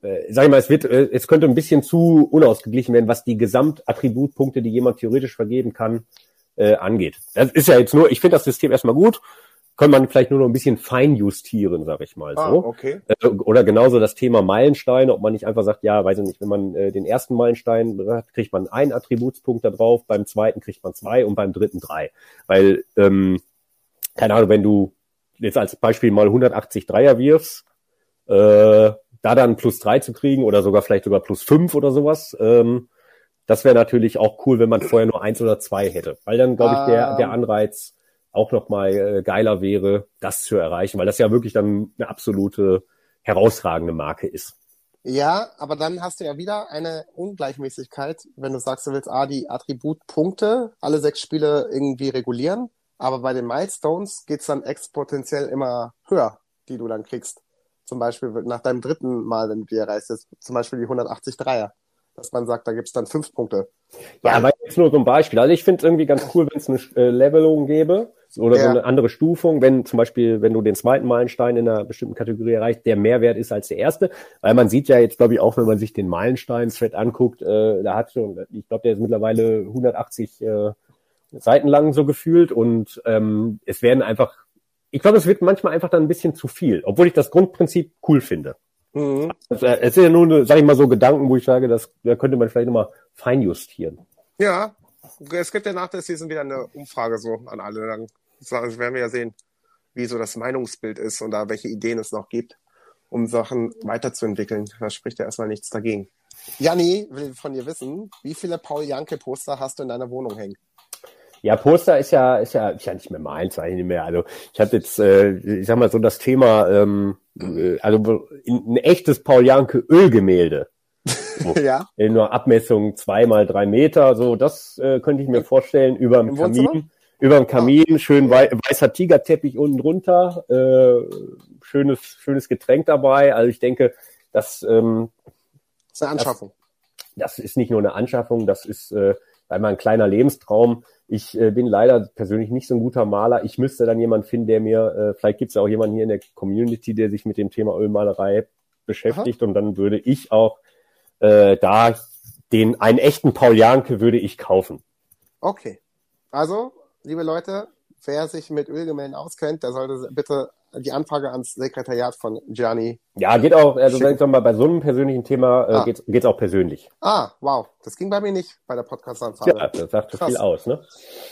äh, sag ich mal, es wird, äh, es könnte ein bisschen zu unausgeglichen werden, was die Gesamtattributpunkte, die jemand theoretisch vergeben kann, äh, angeht. Das ist ja jetzt nur, ich finde das System erstmal gut, kann man vielleicht nur noch ein bisschen fein justieren, sag ich mal ah, so. Okay. Äh, oder genauso das Thema Meilensteine, ob man nicht einfach sagt, ja, weiß ich nicht, wenn man äh, den ersten Meilenstein hat, kriegt man einen Attributspunkt da drauf, beim zweiten kriegt man zwei und beim dritten drei. Weil, ähm, keine Ahnung, wenn du jetzt als Beispiel mal 180 Dreier wirfst, äh, da dann plus drei zu kriegen oder sogar vielleicht sogar plus fünf oder sowas, ähm, das wäre natürlich auch cool, wenn man vorher nur eins oder zwei hätte, weil dann, glaube ich, der, der ähm. Anreiz auch nochmal äh, geiler wäre, das zu erreichen, weil das ja wirklich dann eine absolute herausragende Marke ist. Ja, aber dann hast du ja wieder eine Ungleichmäßigkeit, wenn du sagst, du willst A, die Attributpunkte, alle sechs Spiele irgendwie regulieren, aber bei den Milestones geht's dann exponentiell immer höher, die du dann kriegst. Zum Beispiel nach deinem dritten Mal, wenn du dir erreichst, zum Beispiel die 180 Dreier dass man sagt, da gibt's dann fünf Punkte. Ja, aber jetzt nur so ein Beispiel. Also ich finde es irgendwie ganz cool, wenn es eine äh, Levelung gäbe oder ja. so eine andere Stufung, wenn zum Beispiel, wenn du den zweiten Meilenstein in einer bestimmten Kategorie erreichst, der mehr wert ist als der erste. Weil man sieht ja jetzt, glaube ich, auch wenn man sich den Meilenstein-Thread anguckt, äh, da hat schon, ich glaube, der ist mittlerweile 180 äh, Seiten lang so gefühlt und ähm, es werden einfach, ich glaube, es wird manchmal einfach dann ein bisschen zu viel, obwohl ich das Grundprinzip cool finde. Mhm. Also, äh, es sind ja nur, sag ich mal, so Gedanken, wo ich sage, das, da könnte man vielleicht nochmal feinjustieren. Ja, es gibt ja nach der Season wieder eine Umfrage so an alle. Dann werden wir ja sehen, wie so das Meinungsbild ist und da welche Ideen es noch gibt, um Sachen weiterzuentwickeln. Da spricht ja erstmal nichts dagegen. Janni will von dir wissen, wie viele Paul Janke Poster hast du in deiner Wohnung hängen? Ja, Poster ist ja, ist ja, ist ja nicht mehr meins eigentlich nicht mehr. Also ich habe jetzt, äh, ich sag mal so das Thema, ähm, äh, also ein echtes Paul Janke Ölgemälde. So. ja. In nur Abmessung zwei mal drei Meter, so das äh, könnte ich mir vorstellen über dem Kamin. Über dem Kamin, ah. schön wei weißer Tigerteppich unten drunter, äh, schönes, schönes Getränk dabei. Also ich denke, das, ähm, das ist eine Anschaffung. Das, das ist nicht nur eine Anschaffung, das ist äh, einmal ein kleiner Lebenstraum. Ich äh, bin leider persönlich nicht so ein guter Maler. Ich müsste dann jemanden finden, der mir, äh, vielleicht gibt es ja auch jemanden hier in der Community, der sich mit dem Thema Ölmalerei beschäftigt Aha. und dann würde ich auch äh, da den einen echten Paul Janke würde ich kaufen. Okay. Also, liebe Leute, wer sich mit Ölgemälden auskennt, der sollte bitte die Anfrage ans Sekretariat von Gianni. Ja, geht auch, also schicken. sag mal, bei so einem persönlichen Thema äh, ah. geht's, geht's auch persönlich. Ah, wow. Das ging bei mir nicht bei der Podcast-Anfrage. Ja, das sagt Krass. viel aus, ne?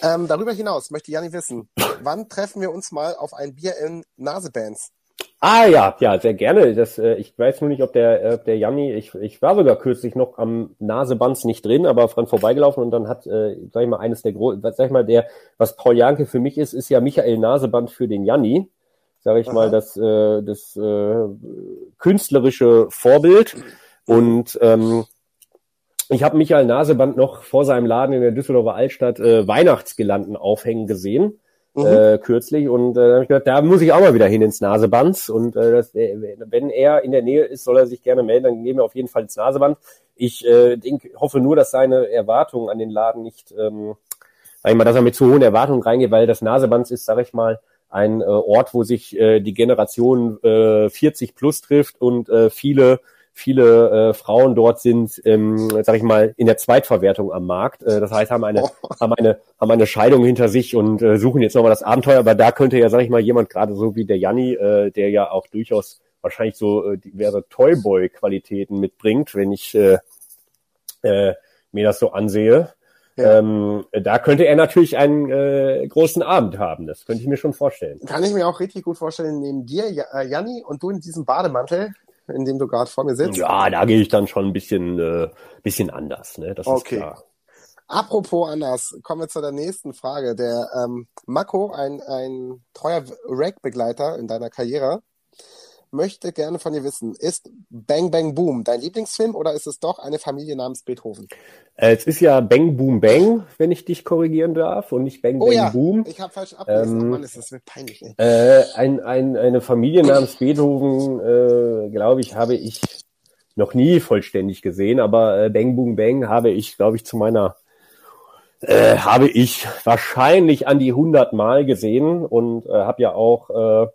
Ähm, darüber hinaus möchte Gianni wissen, wann treffen wir uns mal auf ein Bier in Nasebands? Ah ja, ja, sehr gerne. Das, äh, ich weiß nur nicht, ob der, äh, der Janni, ich, ich war sogar kürzlich noch am Nasebands nicht drin, aber dran vorbeigelaufen und dann hat, äh, sag ich mal, eines der großen, sag ich mal, der, was Paul Janke für mich ist, ist ja Michael Naseband für den Janni. Sag ich Aha. mal, das, äh, das äh, künstlerische Vorbild. Und ähm, ich habe Michael Naseband noch vor seinem Laden in der Düsseldorfer Altstadt äh, Weihnachtsgelanden aufhängen gesehen mhm. äh, kürzlich und äh, ich gedacht, da muss ich auch mal wieder hin ins Nasebands und äh, das, äh, wenn er in der Nähe ist, soll er sich gerne melden, dann gehen wir auf jeden Fall ins Naseband. Ich äh, denk, hoffe nur, dass seine Erwartungen an den Laden nicht, ähm, sag ich mal, dass er mit zu hohen Erwartungen reingeht, weil das Nasebands ist, sag ich mal, ein äh, Ort, wo sich äh, die Generation äh, 40 plus trifft und äh, viele viele äh, Frauen dort sind, ähm, sag ich mal, in der Zweitverwertung am Markt. Äh, das heißt, haben eine, oh. haben eine, haben eine Scheidung hinter sich und äh, suchen jetzt nochmal das Abenteuer. Aber da könnte ja, sag ich mal, jemand gerade so wie der Janni, äh, der ja auch durchaus wahrscheinlich so äh, diverse Toyboy-Qualitäten mitbringt, wenn ich äh, äh, mir das so ansehe. Ja. Ähm, da könnte er natürlich einen äh, großen Abend haben. Das könnte ich mir schon vorstellen. Kann ich mir auch richtig gut vorstellen, neben dir, äh, Janni, und du in diesem Bademantel in dem du gerade vor mir sitzt? Ja, da gehe ich dann schon ein bisschen, äh, bisschen anders, ne? Das okay. ist klar. Apropos anders, kommen wir zu der nächsten Frage. Der ähm, Mako, ein, ein treuer Rag-Begleiter in deiner Karriere, möchte gerne von dir wissen, ist Bang Bang Boom dein Lieblingsfilm oder ist es doch eine Familie namens Beethoven? Äh, es ist ja Bang Boom Bang, wenn ich dich korrigieren darf, und nicht Bang oh, Bang ja. Boom. Ich habe falsch abgelesen. Ähm, Mann, ist das wird peinlich. Äh, ein, ein, eine Familie namens Beethoven, äh, glaube ich, habe ich noch nie vollständig gesehen, aber äh, Bang Boom Bang habe ich, glaube ich, zu meiner äh, habe ich wahrscheinlich an die 100 Mal gesehen und äh, habe ja auch äh,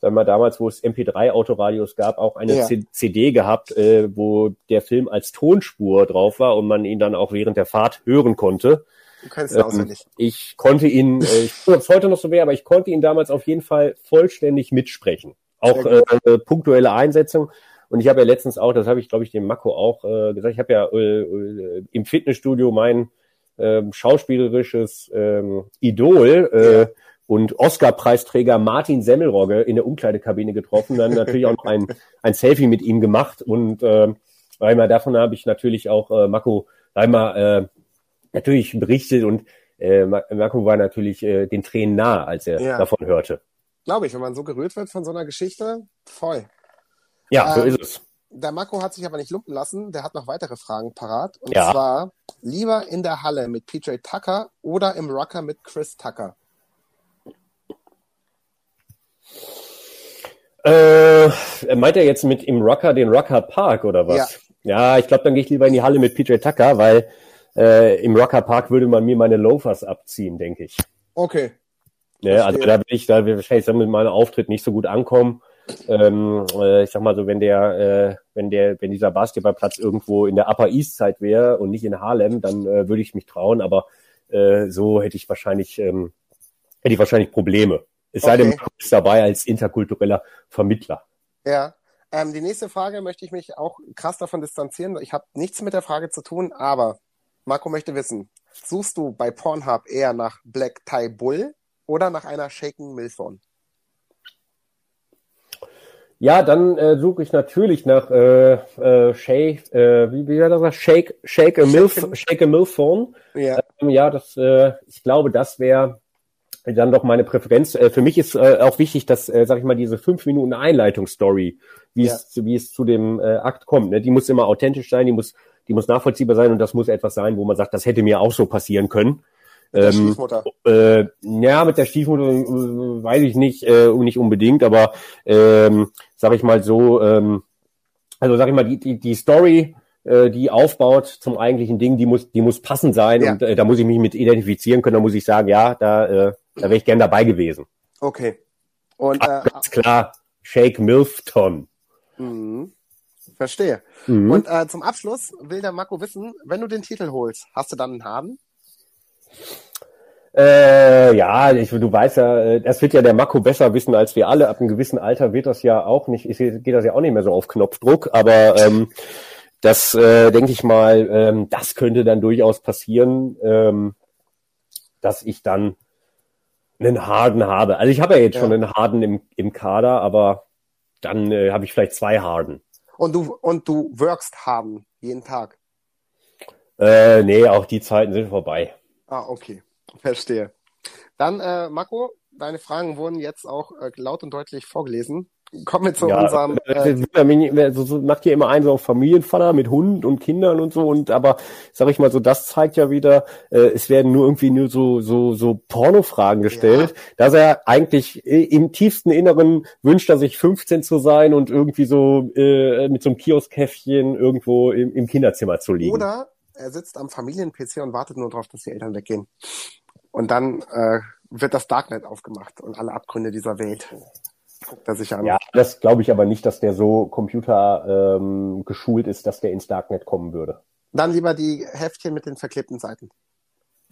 sagen wir damals, wo es MP3-Autoradios gab, auch eine ja. CD gehabt, äh, wo der Film als Tonspur drauf war und man ihn dann auch während der Fahrt hören konnte. Du kannst ähm, auswendig. Ich konnte ihn, äh, ich weiß es heute noch so wäre, aber ich konnte ihn damals auf jeden Fall vollständig mitsprechen. Auch äh, punktuelle Einsetzung. Und ich habe ja letztens auch, das habe ich glaube ich dem Mako auch äh, gesagt, ich habe ja äh, äh, im Fitnessstudio mein äh, schauspielerisches äh, Idol äh, ja und Oscar-Preisträger Martin Semmelrogge in der Umkleidekabine getroffen, dann natürlich auch noch ein, ein Selfie mit ihm gemacht und äh, einmal davon habe ich natürlich auch äh, Mako einmal äh, natürlich berichtet und äh, Marco war natürlich äh, den Tränen nah, als er ja. davon hörte. Glaube ich, wenn man so gerührt wird von so einer Geschichte, voll. Ja, ähm, so ist es. Der Marco hat sich aber nicht lumpen lassen, der hat noch weitere Fragen parat. Und ja. zwar lieber in der Halle mit PJ Tucker oder im Rucker mit Chris Tucker. Äh, meint er jetzt mit im Rucker den Rucker Park oder was? Ja, ja ich glaube, dann gehe ich lieber in die Halle mit PJ Tucker, weil äh, im Rucker Park würde man mir meine Loafers abziehen, denke ich. Okay. Ja, also da will ich, da will wahrscheinlich mit meinem Auftritt nicht so gut ankommen. Ähm, äh, ich sag mal so, wenn der, äh, wenn der, wenn dieser Basketballplatz irgendwo in der Upper East Side wäre und nicht in Harlem, dann äh, würde ich mich trauen, aber äh, so hätte ich wahrscheinlich, ähm, hätte ich wahrscheinlich Probleme. Es sei denn, du bist dabei als interkultureller Vermittler. Ja. Ähm, die nächste Frage möchte ich mich auch krass davon distanzieren. Ich habe nichts mit der Frage zu tun, aber Marco möchte wissen, suchst du bei Pornhub eher nach Black Tie Bull oder nach einer Shaken Milfon? Ja, dann äh, suche ich natürlich nach äh, äh, Shake, äh, wie, wie das Shake, Shake a Milf, Shake a Milfon. Ja. Ähm, ja, das, äh, ich glaube, das wäre dann doch meine Präferenz. Äh, für mich ist äh, auch wichtig, dass, äh, sag ich mal, diese fünf Minuten Einleitungsstory, wie ja. es, wie es zu dem äh, Akt kommt, ne? die muss immer authentisch sein, die muss, die muss nachvollziehbar sein und das muss etwas sein, wo man sagt, das hätte mir auch so passieren können. Mit der ähm, Stiefmutter. Äh, ja, mit der Stiefmutter äh, weiß ich nicht, äh, nicht unbedingt, aber ähm, sag ich mal so, ähm, also sag ich mal, die, die, die Story, äh, die aufbaut zum eigentlichen Ding, die muss, die muss passend sein ja. und äh, da muss ich mich mit identifizieren können, da muss ich sagen, ja, da, äh, da wäre ich gern dabei gewesen. Okay. Und äh, ganz klar, Shake Milfton. Mhm. Verstehe. Mhm. Und äh, zum Abschluss will der Marco wissen, wenn du den Titel holst, hast du dann einen Haden? Äh, ja, ich, du weißt ja, äh, das wird ja der Mako besser wissen als wir alle. Ab einem gewissen Alter wird das ja auch nicht, geht das ja auch nicht mehr so auf Knopfdruck, aber ähm, das äh, denke ich mal, ähm, das könnte dann durchaus passieren, ähm, dass ich dann einen Harden habe. Also ich habe ja jetzt ja. schon einen Harden im, im Kader, aber dann äh, habe ich vielleicht zwei Harden. Und du und du workst Harden jeden Tag? Äh, nee, auch die Zeiten sind vorbei. Ah, okay. Verstehe. Dann, äh, Marco, deine Fragen wurden jetzt auch äh, laut und deutlich vorgelesen. Kommen wir zu ja, unserem. Äh, äh so, so macht hier immer einen so auf Familienvater mit Hund und Kindern und so und aber sag ich mal so, das zeigt ja wieder, äh, es werden nur irgendwie nur so so so Pornofragen gestellt, ja. dass er eigentlich im tiefsten Inneren wünscht er sich 15 zu sein und irgendwie so äh, mit so einem Kioskkäffchen irgendwo im, im Kinderzimmer zu liegen. Oder er sitzt am Familien-PC und wartet nur darauf, dass die Eltern weggehen. Und dann äh, wird das Darknet aufgemacht und alle Abgründe dieser Welt guckt er sich an. Ja, das glaube ich aber nicht, dass der so Computer ähm, geschult ist, dass der ins Darknet kommen würde. Dann lieber die Heftchen mit den verklebten Seiten.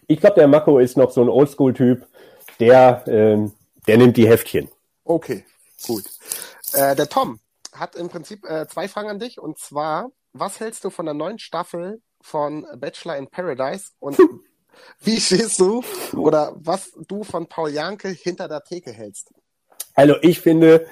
Ich glaube, der Mako ist noch so ein Oldschool-Typ, der, ähm, der nimmt die Heftchen. Okay, gut. Äh, der Tom hat im Prinzip äh, zwei Fragen an dich und zwar, was hältst du von der neuen Staffel von Bachelor in Paradise und wie stehst du oder was du von Paul Janke hinter der Theke hältst? Also ich finde,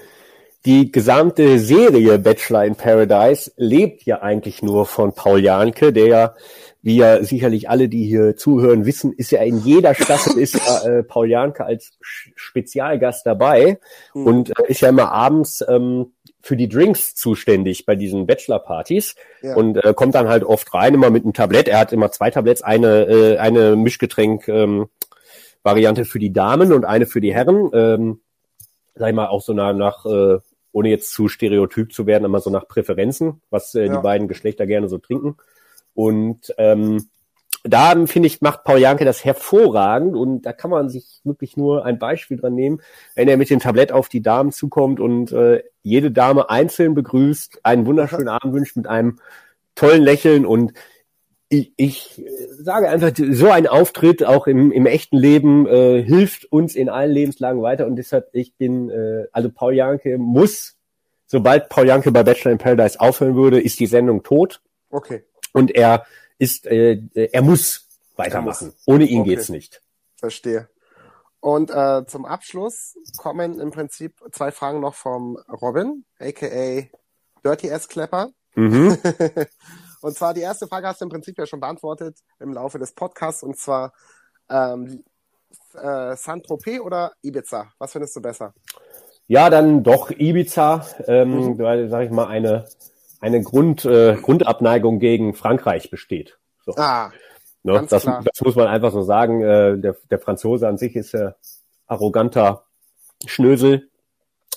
die gesamte Serie Bachelor in Paradise lebt ja eigentlich nur von Paul Janke, der ja, wie ja sicherlich alle, die hier zuhören, wissen, ist ja in jeder Staffel ist ja, äh, Paul Janke als Spezialgast dabei mhm. und äh, ist ja immer abends ähm, für die Drinks zuständig bei diesen Bachelor-Partys ja. und äh, kommt dann halt oft rein, immer mit einem Tablett. Er hat immer zwei Tabletts, eine, äh, eine Mischgetränk ähm, Variante für die Damen und eine für die Herren. Ähm, sag ich mal, auch so nach, nach äh, ohne jetzt zu stereotyp zu werden, immer so nach Präferenzen, was äh, ja. die beiden Geschlechter gerne so trinken. Und ähm, da finde ich, macht Paul Janke das hervorragend und da kann man sich wirklich nur ein Beispiel dran nehmen, wenn er mit dem Tablett auf die Damen zukommt und äh, jede Dame einzeln begrüßt, einen wunderschönen Abend wünscht mit einem tollen Lächeln und ich, ich sage einfach, so ein Auftritt auch im, im echten Leben äh, hilft uns in allen Lebenslagen weiter und deshalb, ich bin, äh, also Paul Janke muss, sobald Paul Janke bei Bachelor in Paradise aufhören würde, ist die Sendung tot. Okay. Und er ist, äh, er muss weitermachen. muss. Ohne ihn okay. geht's nicht. Verstehe. Und äh, zum Abschluss kommen im Prinzip zwei Fragen noch vom Robin, aka Dirty S Klepper. Mhm. Und zwar die erste Frage hast du im Prinzip ja schon beantwortet im Laufe des Podcasts und zwar ähm, äh, Saint-Tropez oder Ibiza? Was findest du besser? Ja, dann doch Ibiza, ähm, mhm. weil, sag ich mal, eine, eine Grund, äh, Grundabneigung gegen Frankreich besteht. So. Ah, ne, das, das, muss man einfach so sagen. Äh, der, der Franzose an sich ist äh, arroganter Schnösel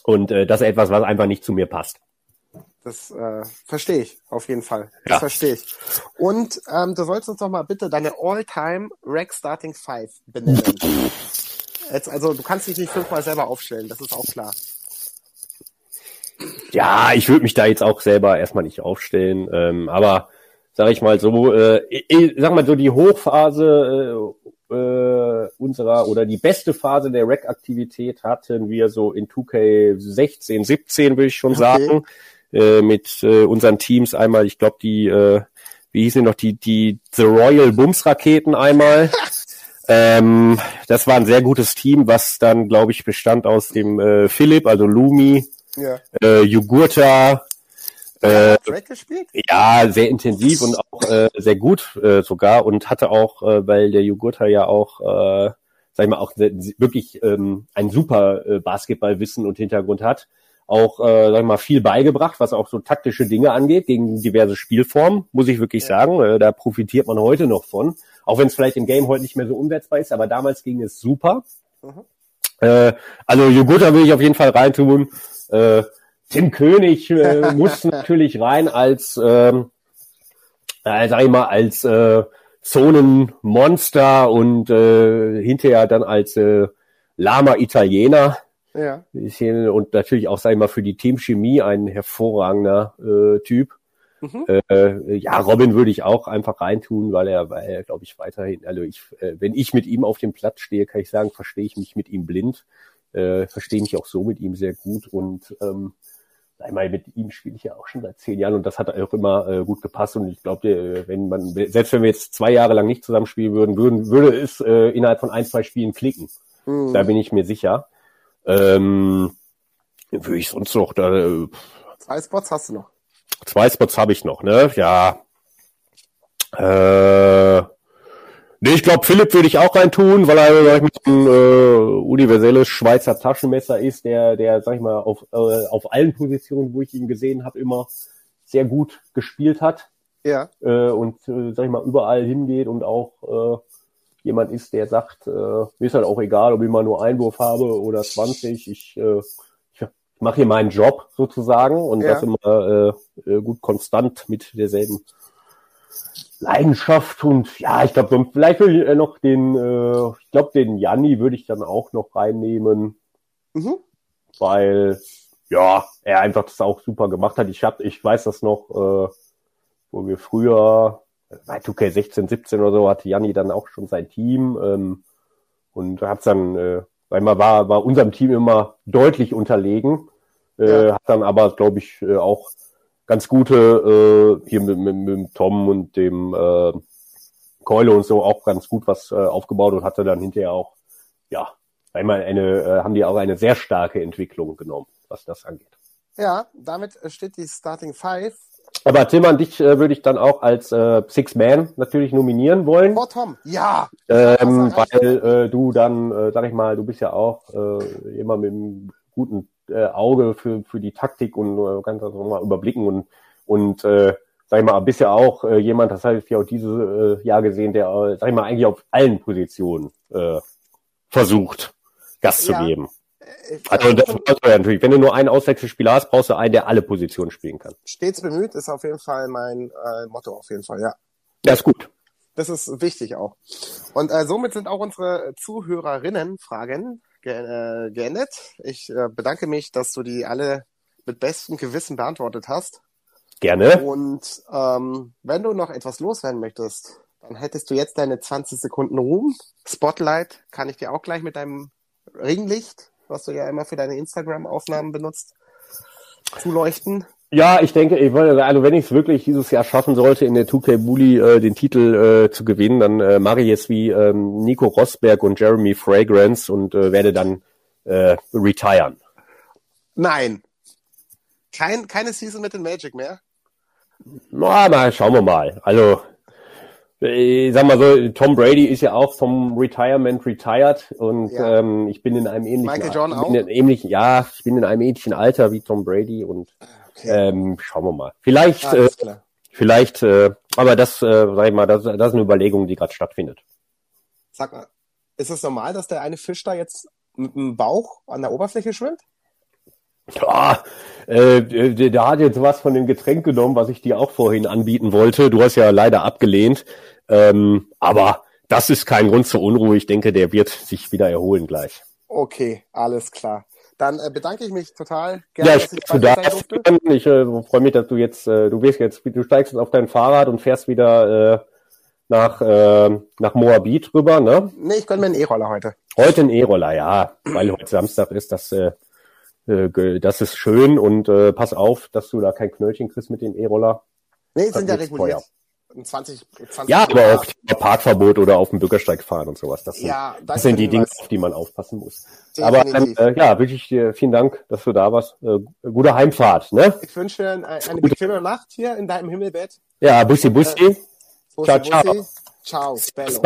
und äh, das ist etwas, was einfach nicht zu mir passt. Das äh, verstehe ich auf jeden Fall. Das ja. verstehe ich. Und ähm, du sollst uns doch mal bitte deine All-Time Rack Starting Five benennen. Jetzt, also du kannst dich nicht fünfmal selber aufstellen, das ist auch klar. Ja, ich würde mich da jetzt auch selber erstmal nicht aufstellen, ähm, aber sag ich mal so, äh, ich, sag mal so die Hochphase äh, äh, unserer oder die beste Phase der Rack-Aktivität hatten wir so in 2K16, 17 würde ich schon okay. sagen äh, mit äh, unseren Teams einmal, ich glaube, die, äh, wie hießen die noch, die, die The Royal Bums Raketen einmal. ähm, das war ein sehr gutes Team, was dann, glaube ich, bestand aus dem äh, Philipp, also Lumi, ja. äh, Jugurta, äh, ja, sehr intensiv und auch äh, sehr gut äh, sogar und hatte auch, äh, weil der Jugurta ja auch, äh, sag ich mal, auch wirklich ähm, ein super äh, Basketballwissen und Hintergrund hat, auch, äh, sag ich mal, viel beigebracht, was auch so taktische Dinge angeht, gegen diverse Spielformen, muss ich wirklich sagen. Äh, da profitiert man heute noch von. Auch wenn es vielleicht im Game heute nicht mehr so umsetzbar ist, aber damals ging es super. Mhm. Äh, also Jogurta will ich auf jeden Fall reintun. Äh, Tim König äh, muss natürlich rein als, ähm, äh, sag ich mal, als äh, Zonenmonster und äh, hinterher dann als äh, Lama Italiener. Ja. Und natürlich auch, sag ich mal, für die Teamchemie ein hervorragender äh, Typ. Mhm. Äh, ja, Robin würde ich auch einfach reintun, weil er, weil er, glaube ich, weiterhin, also ich, äh, wenn ich mit ihm auf dem Platz stehe, kann ich sagen, verstehe ich mich mit ihm blind, äh, verstehe mich auch so mit ihm sehr gut und ähm, einmal mit ihm spiele ich ja auch schon seit zehn Jahren und das hat auch immer äh, gut gepasst und ich glaube, äh, wenn man, selbst wenn wir jetzt zwei Jahre lang nicht zusammen spielen würden, würden würde es äh, innerhalb von ein, zwei Spielen klicken. Mhm. Da bin ich mir sicher. Ähm, würde ich sonst noch da. Äh, zwei Spots hast du noch. Zwei Spots habe ich noch, ne? Ja. Äh, nee, ich glaube, Philipp würde ich auch reintun, weil er sag ich, mal, ein äh, universelles Schweizer Taschenmesser ist, der, der, sag ich mal, auf, äh, auf allen Positionen, wo ich ihn gesehen habe, immer sehr gut gespielt hat. Ja. Äh, und, äh, sag ich mal, überall hingeht und auch äh, jemand ist, der sagt, äh, mir ist halt auch egal, ob ich mal nur Einwurf habe oder 20, ich, äh, ich mache hier meinen Job sozusagen und ja. das immer äh, äh, gut konstant mit derselben Leidenschaft und ja, ich glaube, vielleicht würde ich äh, noch den, äh, ich glaube, den Janni würde ich dann auch noch reinnehmen, mhm. weil ja, er einfach das auch super gemacht hat. Ich hab, ich weiß das noch, äh, wo wir früher bei 2K16, 17 oder so hatte Janni dann auch schon sein Team ähm, und hat dann, äh, weil man war, war unserem Team immer deutlich unterlegen, äh, ja. hat dann aber, glaube ich, äh, auch ganz gute äh, hier mit, mit, mit Tom und dem äh, Keule und so auch ganz gut was äh, aufgebaut und hatte dann hinterher auch, ja, einmal eine, äh, haben die auch eine sehr starke Entwicklung genommen, was das angeht. Ja, damit steht die Starting Five aber Tillmann, dich äh, würde ich dann auch als äh, Six Man natürlich nominieren wollen. Vor Tom, ja. Ähm, weil äh, du dann, äh, sag ich mal, du bist ja auch äh, immer mit einem guten äh, Auge für, für die Taktik und äh, kannst das mal überblicken und, und äh, sag ich mal, bist ja auch äh, jemand, das habe ich ja auch dieses äh, Jahr gesehen, der, äh, sag ich mal, eigentlich auf allen Positionen äh, versucht, Gas ja. zu geben. Also das brauchst du ja natürlich. Wenn du nur einen Auswechselspieler hast, brauchst du einen, der alle Positionen spielen kann. Stets bemüht ist auf jeden Fall mein äh, Motto, auf jeden Fall, ja. Ja, ist gut. Das ist wichtig auch. Und äh, somit sind auch unsere Zuhörerinnen-Fragen ge äh, geendet. Ich äh, bedanke mich, dass du die alle mit bestem Gewissen beantwortet hast. Gerne. Und ähm, wenn du noch etwas loswerden möchtest, dann hättest du jetzt deine 20 Sekunden Ruhm. Spotlight kann ich dir auch gleich mit deinem Ringlicht was du ja immer für deine Instagram-Aufnahmen benutzt, zuleuchten? Ja, ich denke, ich wollte, also wenn ich es wirklich dieses Jahr schaffen sollte, in der 2K Bully äh, den Titel äh, zu gewinnen, dann äh, mache ich jetzt wie ähm, Nico Rosberg und Jeremy Fragrance und äh, werde dann äh, retiren. Nein. Kein, keine Season mit den Magic mehr? Na, mal schauen wir mal. Also ich sag mal so, Tom Brady ist ja auch vom Retirement retired und ja. ähm, ich bin in einem ähnlichen Michael John auch? ähnlichen, ja, ich bin in einem ähnlichen Alter wie Tom Brady und okay. ähm, schauen wir mal. Vielleicht, ah, äh, vielleicht, äh, aber das, äh, sag ich mal, das, das ist eine Überlegung, die gerade stattfindet. Sag mal, ist es normal, dass der eine Fisch da jetzt mit dem Bauch an der Oberfläche schwimmt? Ja, äh, der hat jetzt was von dem Getränk genommen, was ich dir auch vorhin anbieten wollte. Du hast ja leider abgelehnt. Ähm, aber das ist kein Grund zur Unruhe. Ich denke, der wird sich wieder erholen gleich. Okay, alles klar. Dann äh, bedanke ich mich total. Gerne, ja, ich, dass ich du darfst. Ich äh, freue mich, dass du jetzt, äh, du wirst jetzt, du steigst jetzt auf dein Fahrrad und fährst wieder äh, nach, äh, nach Moabit rüber, ne? Nee, ich gönne mir einen E-Roller heute. Heute ein E-Roller, ja, weil heute Samstag ist, das äh, äh, das ist schön und äh, pass auf, dass du da kein Knöllchen kriegst mit dem E-Roller. Nee, sind ja reguliert. 20, 20 ja, aber auch Parkverbot oder auf dem Bürgersteig fahren und sowas. Das sind, ja, das sind die Dinge, auf die man aufpassen muss. Definitiv. Aber äh, ja, wirklich dir vielen Dank, dass du da warst. Äh, gute Heimfahrt. Ne? Ich wünsche dir eine, eine bequeme Nacht hier in deinem Himmelbett. Ja, Bussi Bussi. Äh, ciao, ciao. Ciao, Bello.